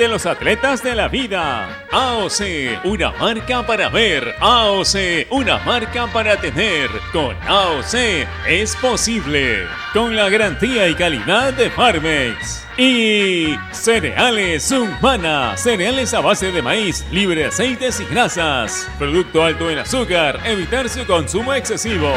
de los atletas de la vida. AOC, una marca para ver. AOC, una marca para tener. Con AOC es posible. Con la garantía y calidad de Farmex. Y cereales Humana, cereales a base de maíz, libre de aceites y grasas. Producto alto en azúcar, evitar su consumo excesivo.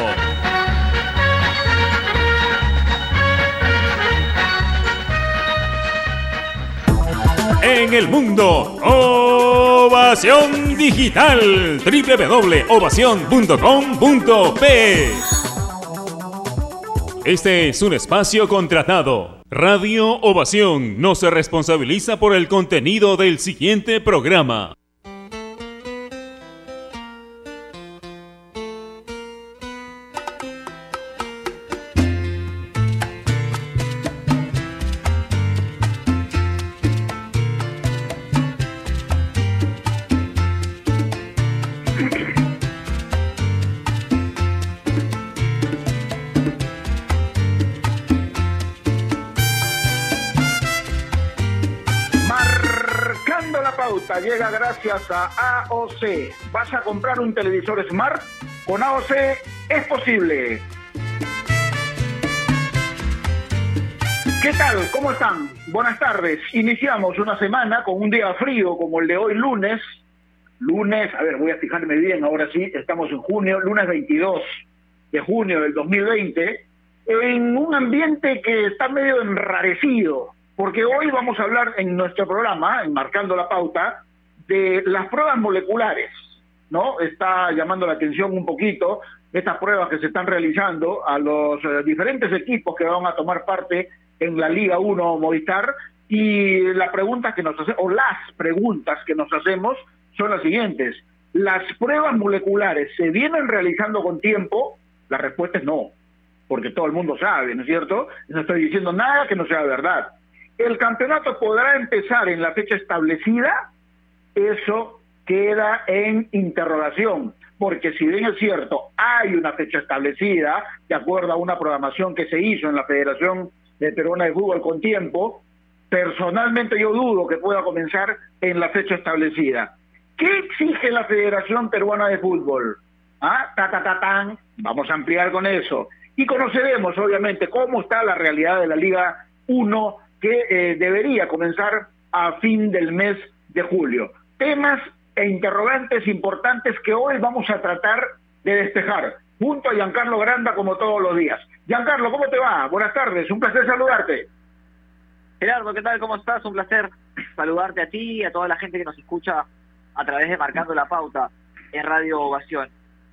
En el mundo. Ovación Digital. www.ovación.com.p Este es un espacio contratado. Radio Ovación no se responsabiliza por el contenido del siguiente programa. ¿Vas a comprar un televisor Smart? Con AOC es posible. ¿Qué tal? ¿Cómo están? Buenas tardes. Iniciamos una semana con un día frío como el de hoy lunes. Lunes, a ver, voy a fijarme bien, ahora sí, estamos en junio, lunes 22 de junio del 2020, en un ambiente que está medio enrarecido, porque hoy vamos a hablar en nuestro programa, enmarcando la pauta, de las pruebas moleculares, ¿no? Está llamando la atención un poquito estas pruebas que se están realizando a los eh, diferentes equipos que van a tomar parte en la Liga 1 Movistar y la pregunta que nos hacemos, o las preguntas que nos hacemos son las siguientes. ¿Las pruebas moleculares se vienen realizando con tiempo? La respuesta es no, porque todo el mundo sabe, ¿no es cierto? No estoy diciendo nada que no sea verdad. El campeonato podrá empezar en la fecha establecida eso queda en interrogación, porque si bien es cierto, hay una fecha establecida, de acuerdo a una programación que se hizo en la Federación de Peruana de Fútbol con tiempo, personalmente yo dudo que pueda comenzar en la fecha establecida. ¿Qué exige la Federación Peruana de Fútbol? Ah, ta, ta, ta, tan. Vamos a ampliar con eso. Y conoceremos, obviamente, cómo está la realidad de la Liga 1, que eh, debería comenzar a fin del mes de julio temas e interrogantes importantes que hoy vamos a tratar de despejar, junto a Giancarlo Granda como todos los días. Giancarlo, ¿cómo te va? Buenas tardes, un placer saludarte. Gerardo, ¿qué tal? ¿Cómo estás? Un placer saludarte a ti y a toda la gente que nos escucha a través de Marcando la Pauta en Radio Ovación.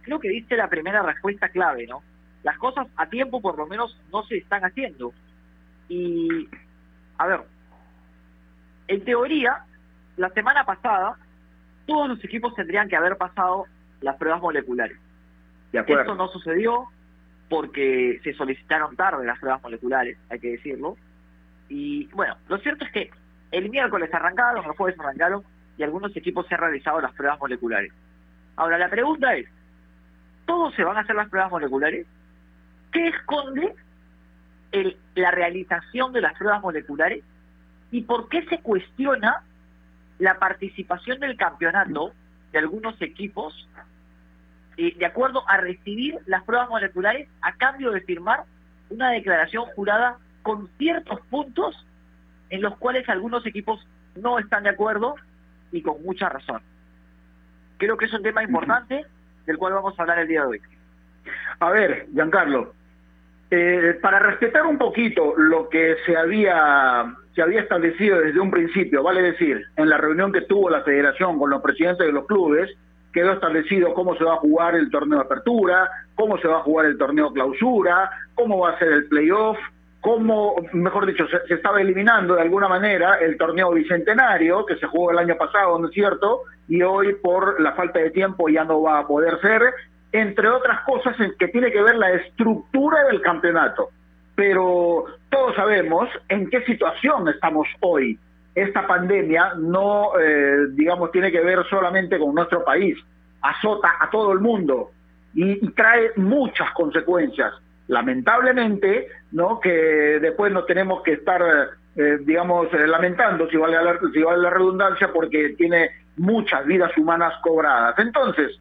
Creo que diste la primera respuesta clave, ¿no? Las cosas a tiempo por lo menos no se están haciendo. Y, a ver, en teoría, la semana pasada todos los equipos tendrían que haber pasado las pruebas moleculares. De Esto no sucedió porque se solicitaron tarde las pruebas moleculares, hay que decirlo. Y bueno, lo cierto es que el miércoles arrancaron, los jueves arrancaron y algunos equipos se han realizado las pruebas moleculares. Ahora, la pregunta es, ¿todos se van a hacer las pruebas moleculares? ¿Qué esconde el, la realización de las pruebas moleculares? ¿Y por qué se cuestiona la participación del campeonato de algunos equipos eh, de acuerdo a recibir las pruebas moleculares a cambio de firmar una declaración jurada con ciertos puntos en los cuales algunos equipos no están de acuerdo y con mucha razón. Creo que es un tema importante del cual vamos a hablar el día de hoy. A ver, Giancarlo, eh, para respetar un poquito lo que se había se había establecido desde un principio, vale decir, en la reunión que tuvo la federación con los presidentes de los clubes, quedó establecido cómo se va a jugar el torneo apertura, cómo se va a jugar el torneo clausura, cómo va a ser el playoff, cómo, mejor dicho, se, estaba eliminando de alguna manera el torneo bicentenario que se jugó el año pasado, ¿no es cierto? Y hoy por la falta de tiempo ya no va a poder ser, entre otras cosas en que tiene que ver la estructura del campeonato pero todos sabemos en qué situación estamos hoy. Esta pandemia no, eh, digamos, tiene que ver solamente con nuestro país, azota a todo el mundo y, trae muchas consecuencias. Lamentablemente, ¿no? Que después no tenemos que estar eh, digamos, eh, lamentando, si vale, la, si vale la redundancia, porque tiene muchas vidas humanas cobradas. Entonces,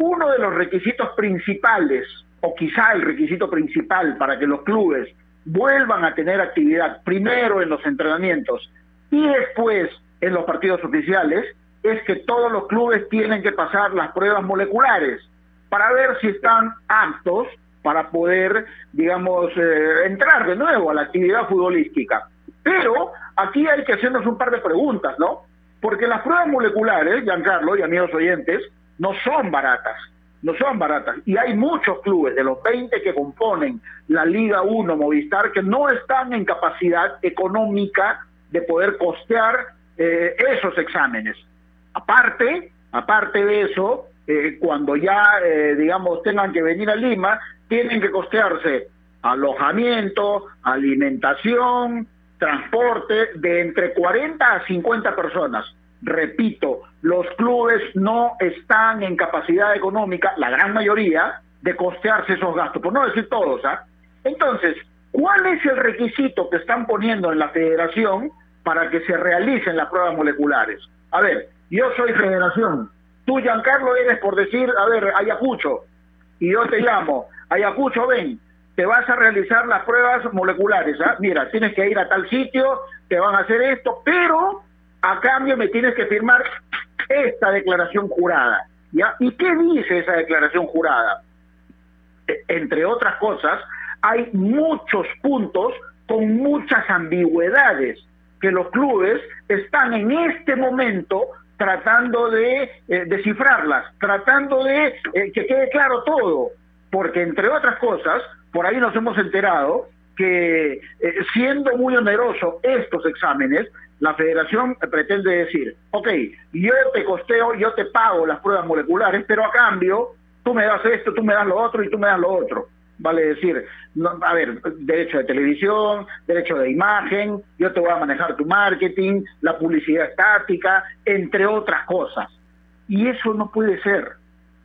uno de los requisitos principales, o quizá el requisito principal para que los clubes vuelvan a tener actividad, primero en los entrenamientos y después en los partidos oficiales, es que todos los clubes tienen que pasar las pruebas moleculares para ver si están aptos para poder, digamos, eh, entrar de nuevo a la actividad futbolística. Pero aquí hay que hacernos un par de preguntas, ¿no? Porque las pruebas moleculares, Giancarlo y amigos oyentes, no son baratas, no son baratas. Y hay muchos clubes, de los 20 que componen la Liga 1 Movistar, que no están en capacidad económica de poder costear eh, esos exámenes. Aparte, aparte de eso, eh, cuando ya, eh, digamos, tengan que venir a Lima, tienen que costearse alojamiento, alimentación, transporte de entre 40 a 50 personas. Repito, los clubes no están en capacidad económica, la gran mayoría, de costearse esos gastos, por no decir todos. ¿ah? Entonces, ¿cuál es el requisito que están poniendo en la federación para que se realicen las pruebas moleculares? A ver, yo soy federación, tú Giancarlo eres por decir, a ver, Ayacucho, y yo te llamo, Ayacucho, ven, te vas a realizar las pruebas moleculares. ¿ah? Mira, tienes que ir a tal sitio, te van a hacer esto, pero a cambio me tienes que firmar esta declaración jurada. ¿ya? ¿Y qué dice esa declaración jurada? E, entre otras cosas, hay muchos puntos con muchas ambigüedades que los clubes están en este momento tratando de eh, descifrarlas, tratando de eh, que quede claro todo, porque entre otras cosas, por ahí nos hemos enterado que eh, siendo muy oneroso estos exámenes, la federación pretende decir, ok, yo te costeo, yo te pago las pruebas moleculares, pero a cambio tú me das esto, tú me das lo otro y tú me das lo otro. Vale decir, a ver, derecho de televisión, derecho de imagen, yo te voy a manejar tu marketing, la publicidad estática, entre otras cosas. Y eso no puede ser.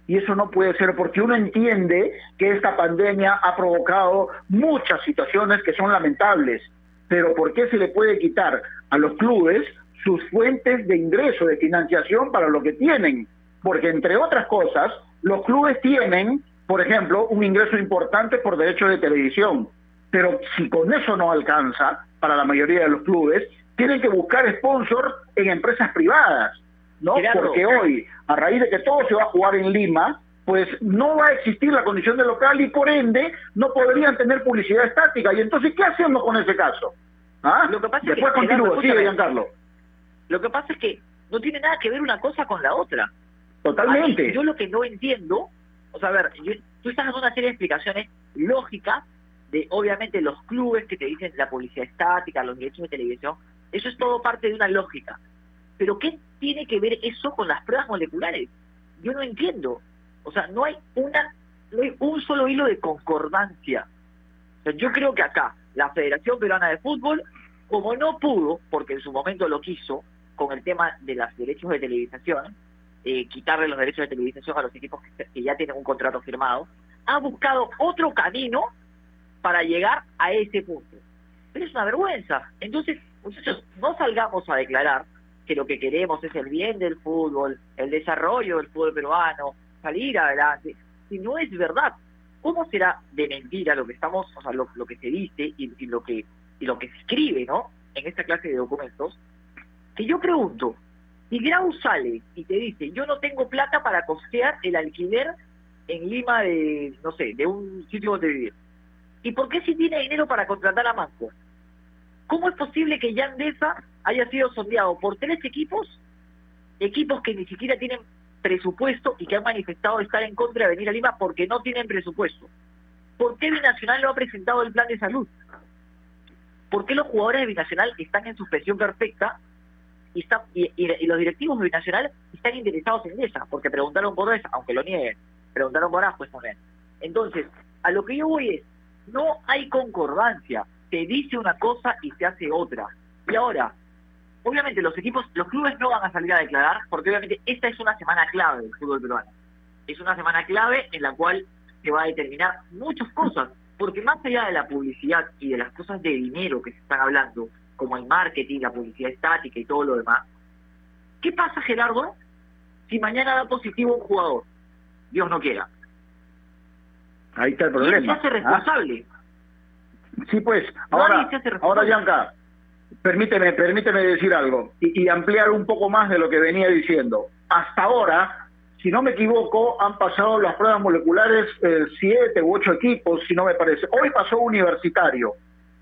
Y eso no puede ser porque uno entiende que esta pandemia ha provocado muchas situaciones que son lamentables. Pero ¿por qué se le puede quitar a los clubes sus fuentes de ingreso, de financiación para lo que tienen? Porque entre otras cosas, los clubes tienen, por ejemplo, un ingreso importante por derecho de televisión. Pero si con eso no alcanza para la mayoría de los clubes, tienen que buscar sponsor en empresas privadas ¿no? Porque hoy, a raíz de que todo se va a jugar en Lima, pues no va a existir la condición de local y por ende no podrían tener publicidad estática. Y entonces, ¿qué hacemos con ese caso? ¿Ah? Lo que pasa Después es que, continúo, sigue Giancarlo. Lo que pasa es que no tiene nada que ver una cosa con la otra. Totalmente. yo lo que no entiendo, o sea, a ver, tú estás dando una serie de explicaciones lógicas de, obviamente, los clubes que te dicen la publicidad estática, los derechos de televisión, eso es todo parte de una lógica. Pero ¿qué tiene que ver eso con las pruebas moleculares? Yo no entiendo. O sea, no hay una no hay un solo hilo de concordancia. Yo creo que acá la Federación Peruana de Fútbol, como no pudo, porque en su momento lo quiso, con el tema de los derechos de televisación, eh, quitarle los derechos de televisación a los equipos que, ya tienen un contrato firmado, ha buscado otro camino para llegar a ese punto. Pero es una vergüenza. Entonces, muchachos, no salgamos a declarar que lo que queremos es el bien del fútbol, el desarrollo del fútbol peruano, salir adelante. Si no es verdad, ¿cómo será de mentira lo que estamos, o sea, lo, que se dice y, lo que y lo que se escribe, ¿no? En esta clase de documentos. Que yo pregunto, si Grau sale y te dice, yo no tengo plata para costear el alquiler en Lima de, no sé, de un sitio donde vivir. ¿Y por qué si tiene dinero para contratar a Manco? ¿Cómo es posible que Yandesa haya sido sondeado por tres equipos, equipos que ni siquiera tienen presupuesto y que han manifestado estar en contra de venir a Lima porque no tienen presupuesto? ¿Por qué Binacional no ha presentado el plan de salud? ¿Por qué los jugadores de Binacional están en suspensión perfecta y, están, y, los directivos de Binacional están interesados en esa? Porque preguntaron por esa, aunque lo nieguen, preguntaron por pues también. Entonces, a lo que yo voy es, no hay concordancia se dice una cosa y se hace otra. Y ahora, obviamente los equipos, los clubes no van a salir a declarar, porque obviamente esta es una semana clave del fútbol peruano. Es una semana clave en la cual se va a determinar muchas cosas, porque más allá de la publicidad y de las cosas de dinero que se están hablando, como el marketing, la publicidad estática y todo lo demás. ¿Qué pasa, Gerardo, si mañana da positivo un jugador? Dios no quiera. Ahí está el problema. ¿Quién se hace responsable? Sí, pues, ahora, ahora Bianca, permíteme, permíteme decir algo y, ampliar un poco más de lo que venía diciendo. Hasta ahora, si no me equivoco, han pasado las pruebas moleculares eh, siete u ocho equipos, si no me parece. Hoy pasó universitario,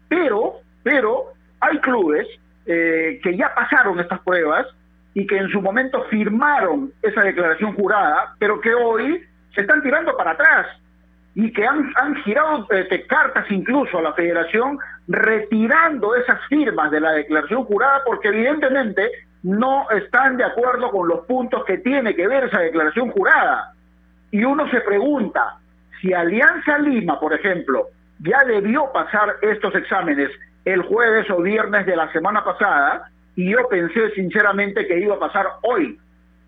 pero, pero hay clubes eh, que ya pasaron estas pruebas y que en su momento firmaron esa declaración jurada, pero que hoy se están tirando para atrás y que han, han girado eh, cartas incluso a la federación retirando esas firmas de la declaración jurada porque evidentemente no están de acuerdo con los puntos que tiene que ver esa declaración jurada. Y uno se pregunta, si Alianza Lima, por ejemplo, ya debió pasar estos exámenes el jueves o viernes de la semana pasada, y yo pensé sinceramente que iba a pasar hoy.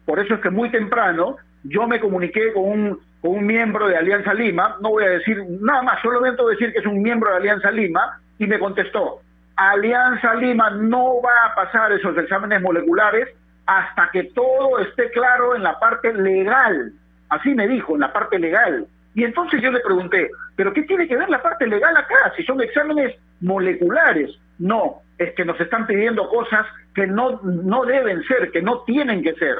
Por eso es que muy temprano yo me comuniqué con un, con un miembro de Alianza Lima, no voy a decir nada más, solamente voy a decir que es un miembro de Alianza Lima, y me contestó, Alianza Lima no va a pasar esos exámenes moleculares hasta que todo esté claro en la parte legal. Así me dijo, en la parte legal. Y entonces yo le pregunté, ¿pero qué tiene que ver la parte legal acá? Si son exámenes moleculares. No, es que nos están pidiendo cosas que no, no deben ser, que no tienen que ser.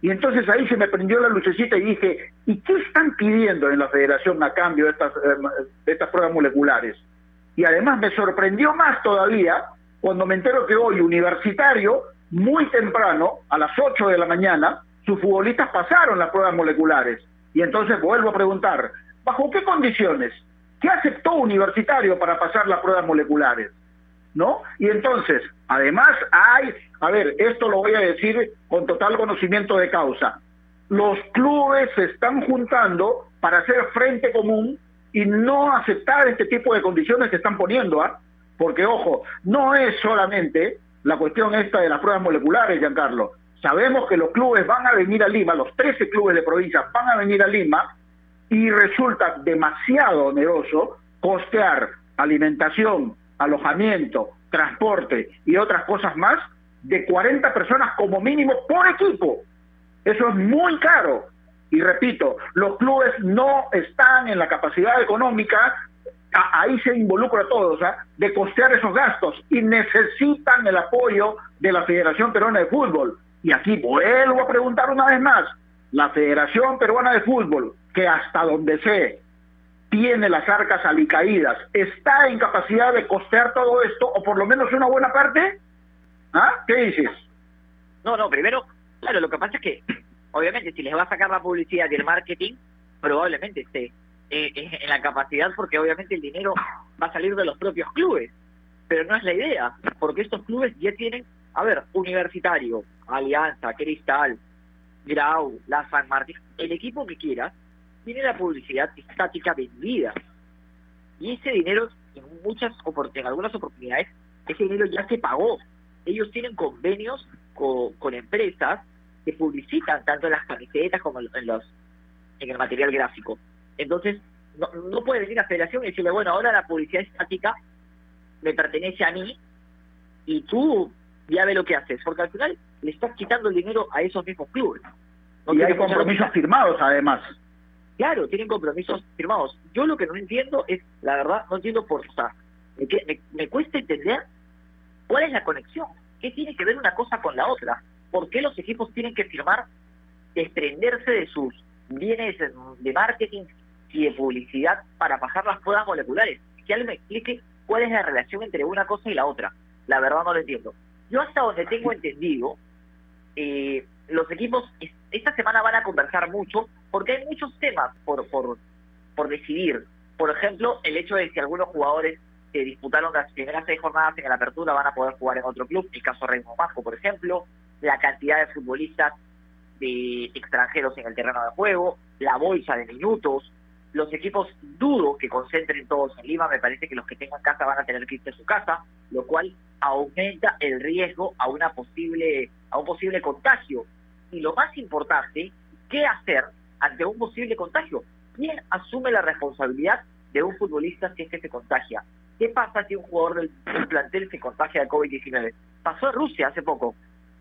Y entonces ahí se me prendió la lucecita y dije, ¿y qué están pidiendo en la federación a cambio de estas, eh, de estas pruebas moleculares? Y además me sorprendió más todavía cuando me entero que hoy universitario, muy temprano, a las 8 de la mañana, sus futbolistas pasaron las pruebas moleculares. Y entonces vuelvo a preguntar, ¿bajo qué condiciones? ¿Qué aceptó universitario para pasar las pruebas moleculares? ¿No? Y entonces, además hay, a ver, esto lo voy a decir con total conocimiento de causa. Los clubes se están juntando para hacer frente común y no aceptar este tipo de condiciones que están poniendo, ¿ah? Porque, ojo, no es solamente la cuestión esta de las pruebas moleculares, Giancarlo. Sabemos que los clubes van a venir a Lima, los 13 clubes de provincia van a venir a Lima y resulta demasiado oneroso costear alimentación, alojamiento, transporte y otras cosas más de 40 personas como mínimo por equipo. Eso es muy caro. Y repito, los clubes no están en la capacidad económica, ahí se involucra a todos, ¿ah? de costear esos gastos y necesitan el apoyo de la Federación Peruana de Fútbol. Y aquí vuelvo a preguntar una vez más, la Federación Peruana de Fútbol, que hasta donde sé, tiene las arcas alicaídas, ¿está en capacidad de costear todo esto, o por lo menos una buena parte? ¿Ah? ¿Qué dices? No, no, primero, claro, lo que pasa es que obviamente si les va a sacar la publicidad y el marketing, probablemente esté eh, en la capacidad porque obviamente el dinero va a salir de los propios clubes. Pero no es la idea, porque estos clubes ya tienen, a ver, Universitario, Alianza, Cristal, Grau, La San Martín, el equipo que quiera, tiene la publicidad estática vendida. Y ese dinero, en muchas en algunas oportunidades, ese dinero ya se pagó. Ellos tienen convenios con, con empresas que publicitan tanto en las camisetas como en los en el material gráfico. Entonces, no, no puede venir la federación y decirle, bueno, ahora la publicidad estática me pertenece a mí y tú ya ve lo que haces, porque al final le estás quitando el dinero a esos mismos clubes. y hay compromisos firmados además. Claro, tienen compromisos firmados. Yo lo que no entiendo es, la verdad, no entiendo por qué. me, me, me cuesta entender cuál es la conexión. ¿Qué tiene que ver una cosa con la otra? ¿Por qué los equipos tienen que firmar, desprenderse de sus bienes de marketing y de publicidad para pasar las pruebas moleculares? Que alguien me explique cuál es la relación entre una cosa y la otra. La verdad no lo entiendo. Yo hasta donde tengo entendido, eh, los equipos esta semana van a conversar mucho porque hay muchos temas por, por, por decidir. Por ejemplo, el hecho de que algunos jugadores que disputaron las primeras seis jornadas en la apertura van a poder jugar en otro club, el caso Raymond Majo, por ejemplo, la cantidad de futbolistas de extranjeros en el terreno de juego, la bolsa de minutos, los equipos dudo que concentren todos en Lima, me parece que los que tengan casa van a tener que irse a su casa, lo cual aumenta el riesgo a una posible a un posible contagio. Y lo más importante, ¿qué hacer ante un posible contagio? ¿Quién asume la responsabilidad de un futbolista si es que se contagia? ¿Qué pasa si un jugador del, plantel se contagia de COVID-19? Pasó en Rusia hace poco,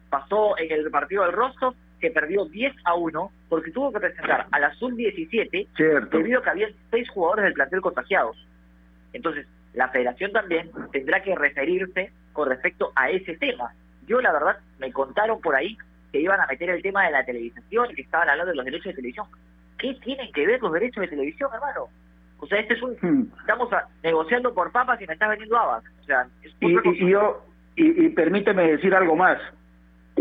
pasó en el partido del Rostov que perdió 10 a 1 porque tuvo que presentar a la sub-17 debido a que había seis jugadores del plantel contagiados. Entonces, la federación también tendrá que referirse con respecto a ese tema. Yo, la verdad, me contaron por ahí que iban a meter el tema de la televisación y que estaban hablando de los derechos de televisión. ¿Qué tienen que ver los derechos de televisión, hermano? O sea, este es un... Hmm. Estamos negociando por papas y me está vendiendo habas. O sea, y, yo, y permíteme decir algo más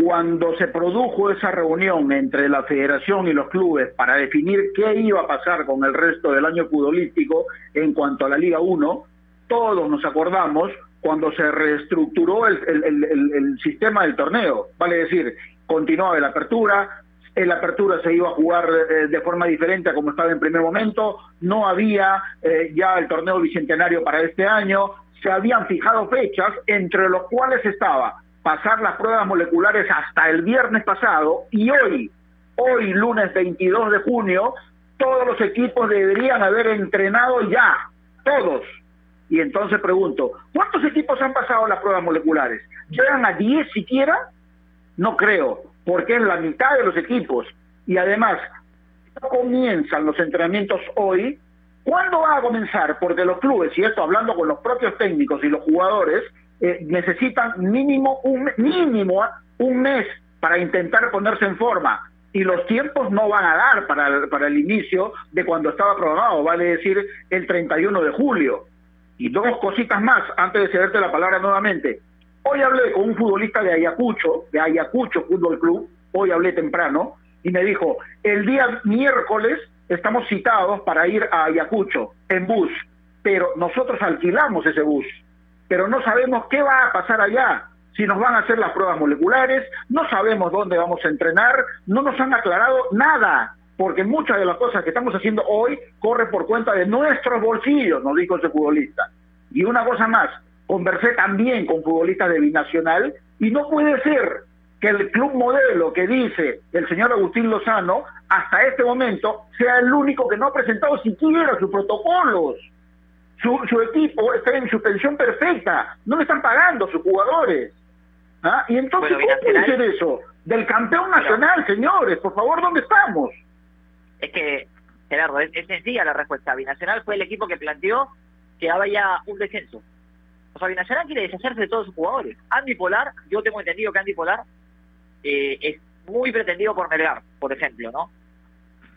cuando se produjo esa reunión entre la federación y los clubes para definir qué iba a pasar con el resto del año futbolístico en cuanto a la Liga 1, todos nos acordamos cuando se reestructuró el, sistema del torneo, vale decir, continuaba la apertura, la apertura se iba a jugar eh, de forma diferente a como estaba en primer momento, no había eh, ya el torneo bicentenario para este año, se habían fijado fechas entre los cuales estaba pasar las pruebas moleculares hasta el viernes pasado y hoy, hoy lunes 22 de junio, todos los equipos deberían haber entrenado ya, todos. Y entonces pregunto, ¿cuántos equipos han pasado las pruebas moleculares? ¿Llegan a 10 siquiera? No creo, porque es la mitad de los equipos. Y además, no comienzan los entrenamientos hoy. ¿Cuándo va a comenzar? Porque los clubes, y esto hablando con los propios técnicos y los jugadores, eh, necesitan mínimo un mínimo un mes para intentar ponerse en forma y los tiempos no van a dar para para el inicio de cuando estaba programado, vale decir el 31 de julio. Y dos cositas más antes de cederte la palabra nuevamente. Hoy hablé con un futbolista de Ayacucho, de Ayacucho Fútbol Club, hoy hablé temprano, y me dijo, el día miércoles estamos citados para ir a Ayacucho en bus, pero nosotros alquilamos ese bus pero no sabemos qué va a pasar allá, si nos van a hacer las pruebas moleculares, no sabemos dónde vamos a entrenar, no nos han aclarado nada, porque muchas de las cosas que estamos haciendo hoy corre por cuenta de nuestros bolsillos, nos dijo ese futbolista. Y una cosa más, conversé también con futbolistas de Binacional y no puede ser que el club modelo que dice el señor Agustín Lozano hasta este momento sea el único que no ha presentado siquiera sus protocolos. Su, su equipo está en suspensión perfecta, no le están pagando sus jugadores. ¿Ah? Y entonces, ¿cómo puede ser eso? Del campeón nacional, señores, por favor, ¿dónde estamos? Es que, Gerardo, es, sencilla la respuesta. Binacional fue el equipo que planteó que había un descenso. O sea, Binacional quiere deshacerse de todos sus jugadores. Andy Polar, yo tengo entendido que Andy Polar eh, es muy pretendido por Melgar, por ejemplo, ¿no?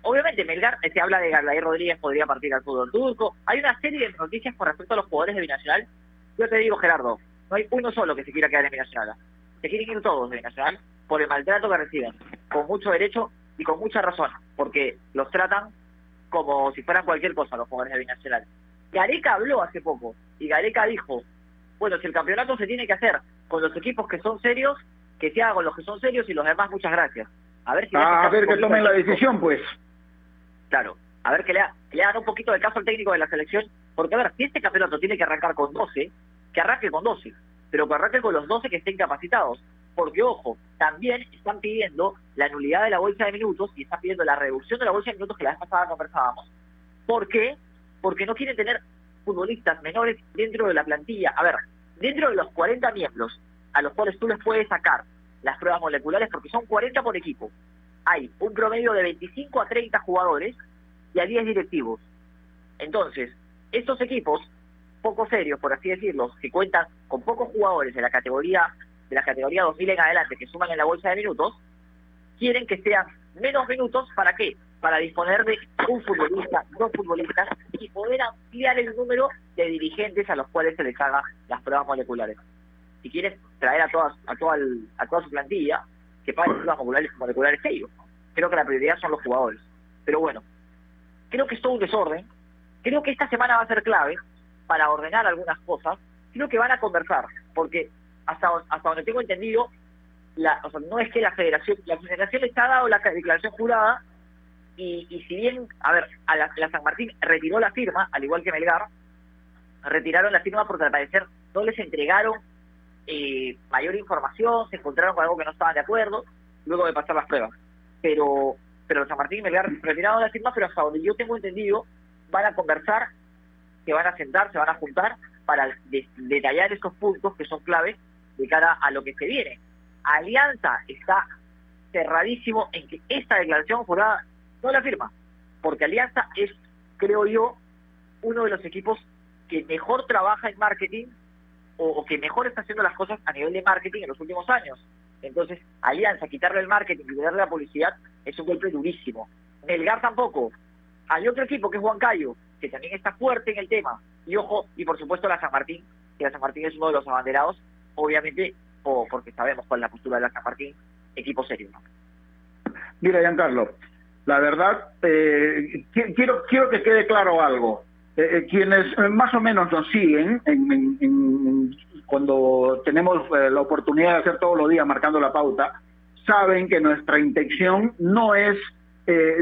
Obviamente, Melgar, se habla de Garlay Rodríguez, podría partir al fútbol turco. Hay una serie de noticias con respecto a los jugadores de Binacional. Yo te digo, Gerardo, no hay uno solo que se quiera quedar en Binacional. Se quieren ir todos de Binacional por el maltrato que reciben, con mucho derecho y con mucha razón, porque los tratan como si fueran cualquier cosa los jugadores de Binacional. Gareca habló hace poco y Gareca dijo, bueno, si el campeonato se tiene que hacer con los equipos que son serios, que se haga con los que son serios y los demás muchas gracias. A ver si... Ah, a ver que tomen la decisión, pues. Claro, a ver que le, le hagan un poquito de caso al técnico de la selección, porque a ver, si este campeonato tiene que arrancar con 12, que arranque con 12, pero que arranque con los 12 que estén capacitados. Porque, ojo, también están pidiendo la nulidad de la bolsa de minutos y están pidiendo la reducción de la bolsa de minutos que la vez pasada conversábamos. ¿Por qué? Porque no quieren tener futbolistas menores dentro de la plantilla. A ver, dentro de los 40 miembros a los cuales tú les puedes sacar las pruebas moleculares, porque son 40 por equipo, hay un promedio de 25 a 30 jugadores y a 10 directivos. Entonces, estos equipos, poco serios, por así decirlo, que cuentan con pocos jugadores de la categoría de la categoría 2000 en adelante que suman en la bolsa de minutos, quieren que sean menos minutos, ¿para qué? Para disponer de un futbolista, dos futbolistas y poder ampliar el número de dirigentes a los cuales se les haga las pruebas moleculares. Si quieres traer a todas a toda, a toda su plantilla, que paguen pruebas moleculares, moleculares ellos creo que la prioridad son los jugadores. Pero bueno, creo que es todo un desorden. Creo que esta semana va a ser clave para ordenar algunas cosas. Creo que van a conversar, porque hasta, hasta donde tengo entendido, la, o sea, no es que la federación, la federación está dado la declaración jurada y, y si bien, a ver, a la, San Martín retiró la firma, al igual que Melgar, retiraron la firma porque al parecer no les entregaron eh, mayor información, se encontraron con algo que no estaban de acuerdo, luego de pasar las pruebas pero pero San Martín y Melgar retiraron la firma, pero hasta donde yo tengo entendido, van a conversar, se van a sentar, se van a juntar para detallar estos puntos que son claves de cara a lo que se viene. Alianza está cerradísimo en que esta declaración jurada no la firma, porque Alianza es, creo yo, uno de los equipos que mejor trabaja en marketing o, que mejor está haciendo las cosas a nivel de marketing en los últimos años. Entonces, Alianza, quitarle el marketing y darle la publicidad es un golpe durísimo. Melgar tampoco. Hay otro equipo que es Huancayo, que también está fuerte en el tema. Y ojo, y por supuesto la San Martín, que la San Martín es uno de los abanderados, obviamente, o porque sabemos cuál es la postura de la San Martín, equipo serio. Mira, Giancarlo, la verdad, eh, quiero, quiero que quede claro algo. Eh, eh, quienes más o menos nos siguen cuando tenemos la oportunidad de hacer todos los días marcando la pauta, saben que nuestra intención no es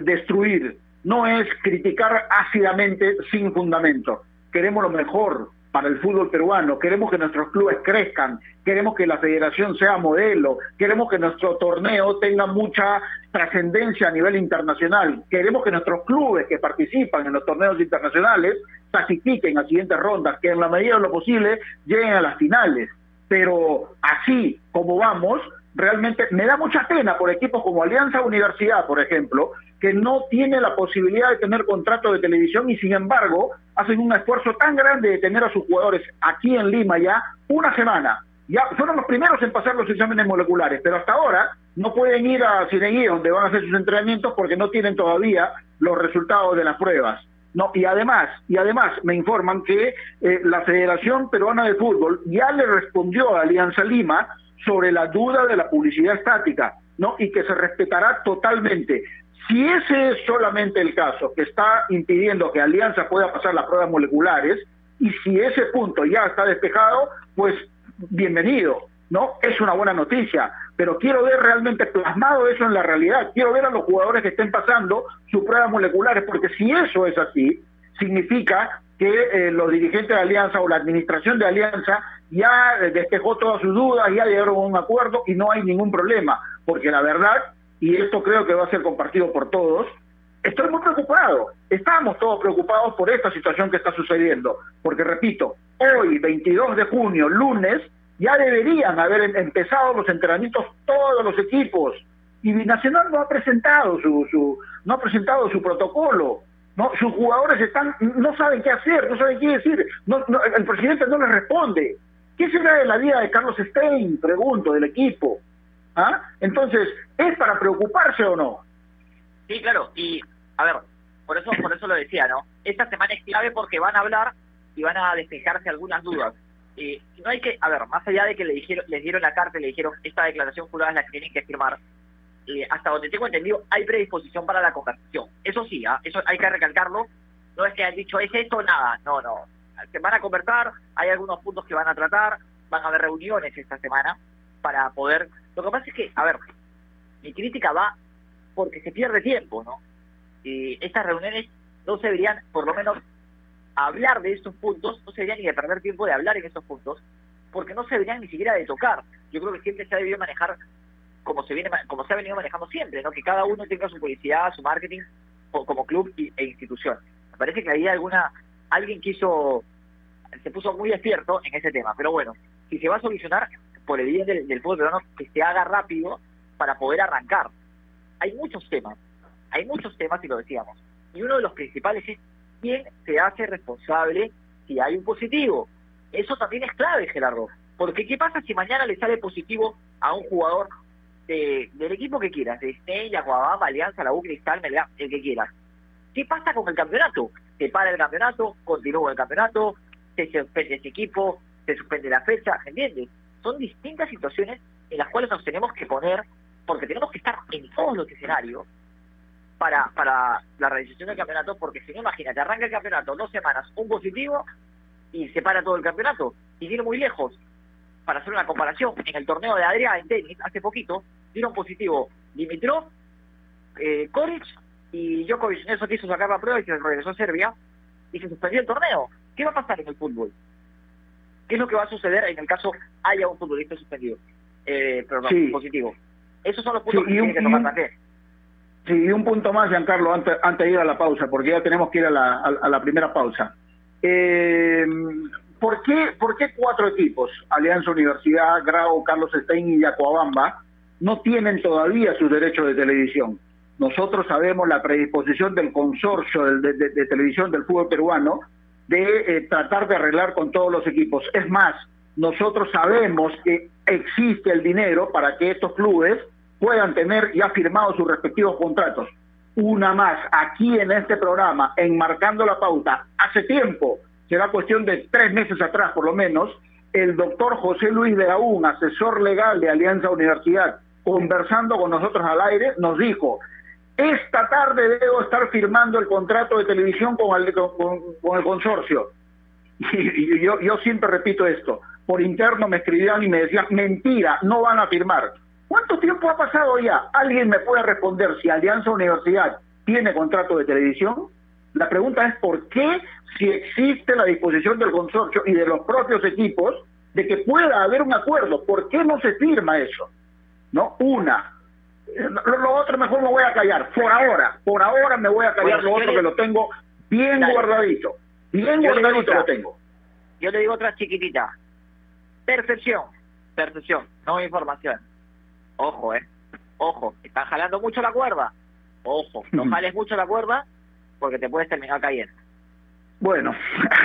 destruir, no es criticar ácidamente sin fundamento. Queremos lo mejor, para el fútbol peruano, queremos que nuestros clubes crezcan, queremos que la federación sea modelo, queremos que nuestro torneo tenga mucha trascendencia a nivel internacional, queremos que nuestros clubes que participan en los torneos internacionales clasifiquen a siguientes rondas, que en la medida de lo posible lleguen a las finales. Pero así como vamos, realmente me da mucha pena por equipos como Alianza Universidad, por ejemplo, que no tiene la posibilidad de tener contrato de televisión y sin embargo hacen un esfuerzo tan grande de tener a sus jugadores aquí en Lima ya una semana. Ya fueron los primeros en pasar los exámenes moleculares, pero hasta ahora no pueden ir a Cineguí donde van a hacer sus entrenamientos porque no tienen todavía los resultados de las pruebas. No, y además, y además me informan que eh, la Federación Peruana de Fútbol ya le respondió a Alianza Lima sobre la duda de la publicidad estática, ¿no? Y que se respetará totalmente. Si ese es solamente el caso que está impidiendo que Alianza pueda pasar las pruebas moleculares, y si ese punto ya está despejado, pues bienvenido, ¿no? Es una buena noticia, pero quiero ver realmente plasmado eso en la realidad, quiero ver a los jugadores que estén pasando sus pruebas moleculares, porque si eso es así, significa que eh, los dirigentes de Alianza o la administración de Alianza ya despejó todas sus dudas, ya llegaron a un acuerdo y no hay ningún problema, porque la verdad y esto creo que va a ser compartido por todos, estoy muy preocupado. Estamos todos preocupados por esta situación que está sucediendo, porque repito, hoy, 22 de junio, lunes, ya deberían haber em-, empezado los entrenamientos todos los equipos y Binacional no ha presentado su, su no ha presentado su protocolo. No, sus jugadores están no saben qué hacer, no saben qué decir. No, el presidente no les responde. ¿Qué será de la vida de Carlos Stein? Pregunto, del equipo. ¿Ah? Entonces, ¿es para preocuparse o no? Sí, claro, y a ver, por eso, por eso lo decía, ¿no? Esta semana es clave porque van a hablar y van a despejarse algunas dudas. y no hay que, a ver, más allá de que le dijeron, les dieron la carta y le dijeron esta declaración jurada es la que tienen que firmar, hasta donde tengo entendido, hay predisposición para la conversación. Eso sí, ¿ah? eso hay que recalcarlo. No es que han dicho, es esto, nada. No, no. Se van a conversar, hay algunos puntos que van a tratar, van a haber reuniones esta semana para poder... Lo que pasa es que, a ver, mi crítica va porque se pierde tiempo, ¿no? Y estas reuniones no se deberían, por lo menos, hablar de estos puntos, no se deberían ni de perder tiempo de hablar en estos puntos, porque no se deberían ni siquiera de tocar. Yo creo que siempre se ha debido manejar como se viene como se ha venido manejando siempre, ¿no? Que cada uno tenga su publicidad, su marketing como club e institución. Me parece que ahí alguna alguien quiso se puso muy despierto en ese tema, pero bueno, si se va a solucionar por el bien del, del fútbol peruano que se haga rápido para poder arrancar. Hay muchos temas, hay muchos temas y lo decíamos. Y uno de los principales es quién se hace responsable si hay un positivo. Eso también es clave, Gerardo. Porque ¿qué pasa si mañana le sale positivo a un jugador de, del equipo que quieras? De Estella, Guabama, Alianza, la U Cristal, el que quieras. ¿Qué pasa con el campeonato? Se para el campeonato, continúa el campeonato, se suspende ese equipo, se suspende la fecha, ¿entiendes? son distintas situaciones en las cuales nos tenemos que poner, porque tenemos que estar en todos los escenarios para, para la realización del campeonato, porque si no, imagínate, arranca el campeonato dos semanas, un positivo y se para todo el campeonato. Y viene muy lejos. Para hacer una comparación, en el torneo de Adrián en tenis, hace poquito, dieron positivo Dimitrov, eh, Koric y Djokovic. Eso quiso sacar la prueba y se regresó a Serbia y se suspendió el torneo. ¿Qué va a pasar en el fútbol? ¿Qué es lo que va a suceder en el caso haya un futbolista suspendido? Eh, perdón, positivo. Esos son los puntos que tienen que tomar también. Sí, y un punto más, Giancarlo, antes, antes de ir a la pausa, porque ya tenemos que ir a la, a, la primera pausa. Eh, ¿por qué, ¿por qué cuatro equipos, Alianza Universidad, Grau, Carlos Stein y Yacoabamba, no tienen todavía sus derechos de televisión? Nosotros sabemos la predisposición del consorcio de, televisión del fútbol peruano de eh, tratar de arreglar con todos los equipos. Es más, nosotros sabemos que existe el dinero para que estos clubes puedan tener ya firmados sus respectivos contratos. Una más, aquí en este programa, enmarcando la pauta, hace tiempo, será cuestión de tres meses atrás por lo menos, el doctor José Luis de Aún, asesor legal de Alianza Universidad, conversando con nosotros al aire, nos dijo, esta tarde debo estar firmando el contrato de televisión con el, con, el consorcio. Y, yo, yo siempre repito esto, por interno me escribían y me decían, mentira, no van a firmar. ¿Cuánto tiempo ha pasado ya? ¿Alguien me puede responder si Alianza Universidad tiene contrato de televisión? La pregunta es por qué, si existe la disposición del consorcio y de los propios equipos, de que pueda haber un acuerdo, ¿por qué no se firma eso? ¿No? Una. Lo, otro mejor me voy a callar, por ahora, por ahora me voy a callar lo otro que lo tengo bien guardadito, bien guardadito lo tengo. Yo le digo otra chiquitita, percepción, percepción, no información. Ojo, eh. Ojo, están jalando mucho la cuerda. Ojo, no jales mucho la cuerda porque te puedes terminar cayendo. Bueno,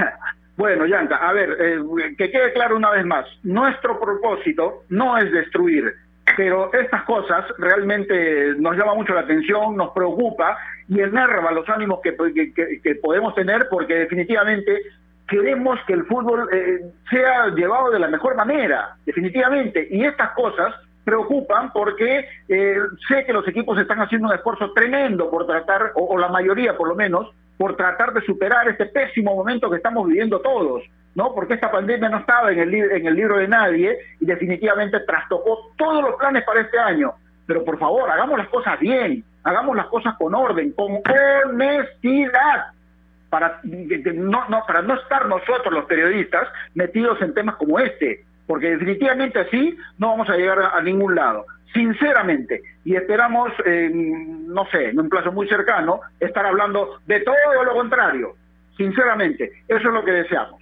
bueno, Yanka, a ver, eh, que quede claro una vez más, nuestro propósito no es destruir, pero estas cosas realmente nos llama mucho la atención, nos preocupa y enerva los ánimos que, que, podemos tener porque definitivamente queremos que el fútbol eh, sea llevado de la mejor manera, definitivamente, y estas cosas preocupan porque eh, sé que los equipos están haciendo un esfuerzo tremendo por tratar, o, la mayoría por lo menos, por tratar de superar este pésimo momento que estamos viviendo todos, ¿no? Porque esta pandemia no estaba en el, en el libro de nadie y definitivamente trastocó todos los planes para este año. Pero por favor, hagamos las cosas bien, hagamos las cosas con orden, con honestidad, para no, para no estar nosotros los periodistas metidos en temas como este porque definitivamente así no vamos a llegar a, ningún lado, sinceramente, y esperamos, no sé, en un plazo muy cercano, estar hablando de todo lo contrario, sinceramente, eso es lo que deseamos.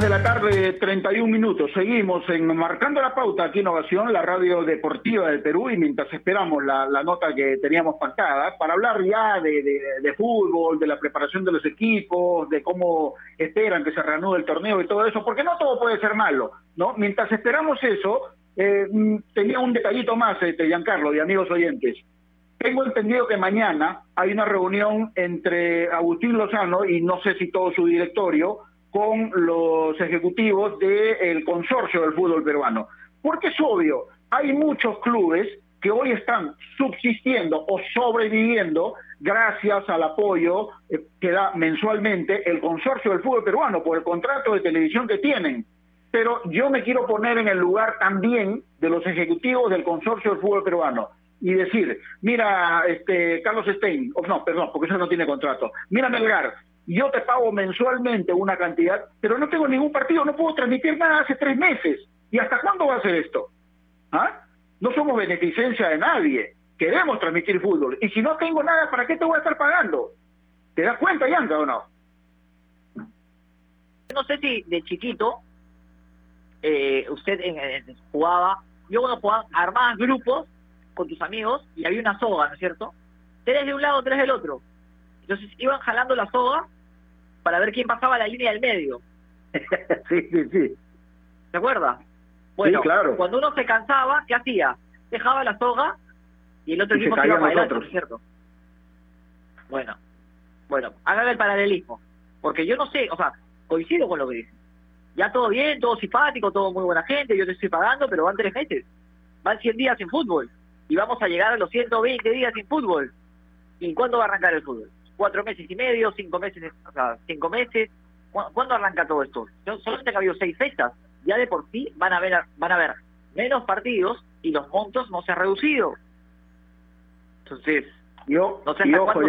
De la tarde, 31 minutos. Seguimos en Marcando la Pauta aquí Innovación, la radio deportiva del Perú, y mientras esperamos la, nota que teníamos pactada, para hablar ya de, fútbol, de la preparación de los equipos, de cómo esperan que se reanude el torneo y todo eso, porque no todo puede ser malo, ¿no? Mientras esperamos eso, eh, mm, tenía un detallito más, este, Giancarlo, y amigos oyentes. Tengo entendido que mañana hay una reunión entre Agustín Lozano y no sé si todo su directorio con los ejecutivos del consorcio del fútbol peruano. Porque es obvio, hay muchos clubes que hoy están subsistiendo o sobreviviendo gracias al apoyo eh, que da mensualmente el consorcio del fútbol peruano por el contrato de televisión que tienen. Pero yo me quiero poner en el lugar también de los ejecutivos del consorcio del fútbol peruano y decir, mira, este Carlos Stein, no, perdón, porque eso no tiene contrato, mira Melgar, yo te pago mensualmente una cantidad, pero no tengo ningún partido, no puedo transmitir nada hace tres meses. ¿Y hasta cuándo va a ser esto? ¿Ah? No somos beneficencia de nadie, queremos transmitir fútbol. Y si no tengo nada, ¿para qué te voy a estar pagando? ¿Te das cuenta, Yanka, o no? No sé si de chiquito eh, usted jugaba, yo cuando jugaba, armabas grupos con tus amigos y había una soga, ¿no es cierto? Tres de un lado, tres del otro. Entonces iban jalando la soga para ver quién pasaba la línea del medio. sí, sí, sí. ¿Se acuerda? Bueno, claro. cuando uno se cansaba, ¿qué hacía? Dejaba la soga y el otro equipo se, iba para adelante, ¿no cierto? Bueno, bueno, hagan el paralelismo. Porque yo no sé, o sea, coincido con lo que dicen. Ya todo bien, todo simpático, todo muy buena gente, yo te estoy pagando, pero van tres meses. Van 100 días sin fútbol. Y vamos a llegar a los 120 días sin fútbol. ¿Y cuándo va a arrancar el fútbol? ¿Cuatro meses y medio? ¿Cinco meses? O sea, ¿cinco meses? ¿Cuándo arranca todo esto? Solamente que ha habido seis fechas. Ya de por sí van a haber, van a haber menos partidos y los montos no se han reducido. Entonces, yo, no sé hasta ojo,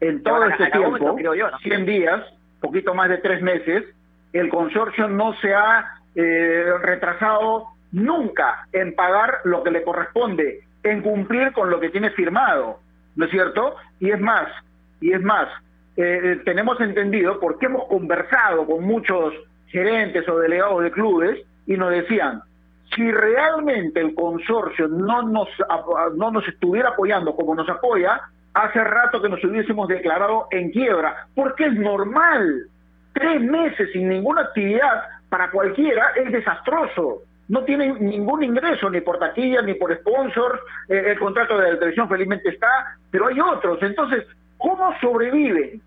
en todo este tiempo, yo, 100 días, poquito más de tres meses, el consorcio no se ha eh, retrasado nunca en pagar lo que le corresponde, en cumplir con lo que tiene firmado, ¿no es cierto? Y es más, y es más, eh, tenemos entendido, porque hemos conversado con muchos gerentes o delegados de clubes y nos decían, si realmente el consorcio no nos, no nos estuviera apoyando como nos apoya, hace rato que nos hubiésemos declarado en quiebra, porque es normal. Tres meses sin ninguna actividad para cualquiera es desastroso. No tienen ningún ingreso, ni por taquilla, ni por sponsors. Eh, el contrato de la televisión felizmente está, pero hay otros. Entonces, ¿cómo sobreviven?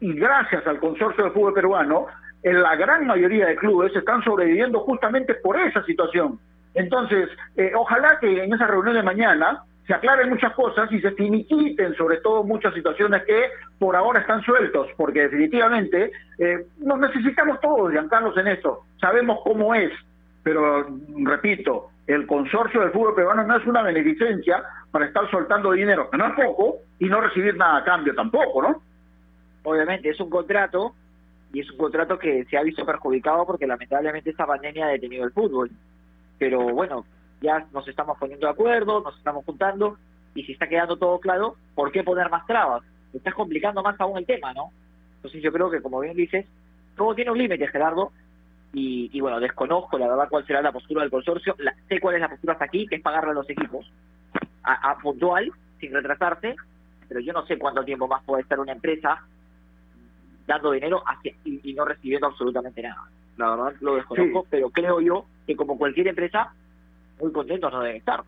Y gracias al consorcio del fútbol peruano, en la gran mayoría de clubes están sobreviviendo justamente por esa situación. Entonces, eh, ojalá que en esa reunión de mañana se aclaren muchas cosas y se finiquiten sobre todo muchas situaciones que por ahora están sueltos, porque definitivamente eh, nos necesitamos todos, Giancarlos, en esto. Sabemos cómo es, pero repito, el consorcio del fútbol peruano no es una beneficencia para estar soltando dinero, que no es poco, y no recibir nada a cambio tampoco, ¿no? Obviamente, es un contrato y es un contrato que se ha visto perjudicado porque lamentablemente esta pandemia ha detenido el fútbol. Pero bueno, ya nos estamos poniendo de acuerdo, nos estamos juntando y si está quedando todo claro, ¿por qué poner más trabas? Estás complicando más aún el tema, ¿no? Entonces yo creo que, como bien dices, todo tiene un límite, Gerardo, y, y, bueno, desconozco la verdad cuál será la postura del consorcio, sé cuál es la postura hasta aquí, que es pagarle a los equipos a, puntual, sin retrasarse, pero yo no sé cuánto tiempo más puede estar una empresa dando dinero hacia, y, no recibiendo absolutamente nada. La verdad lo desconozco, pero creo yo que como cualquier empresa, muy contentos no deben estar.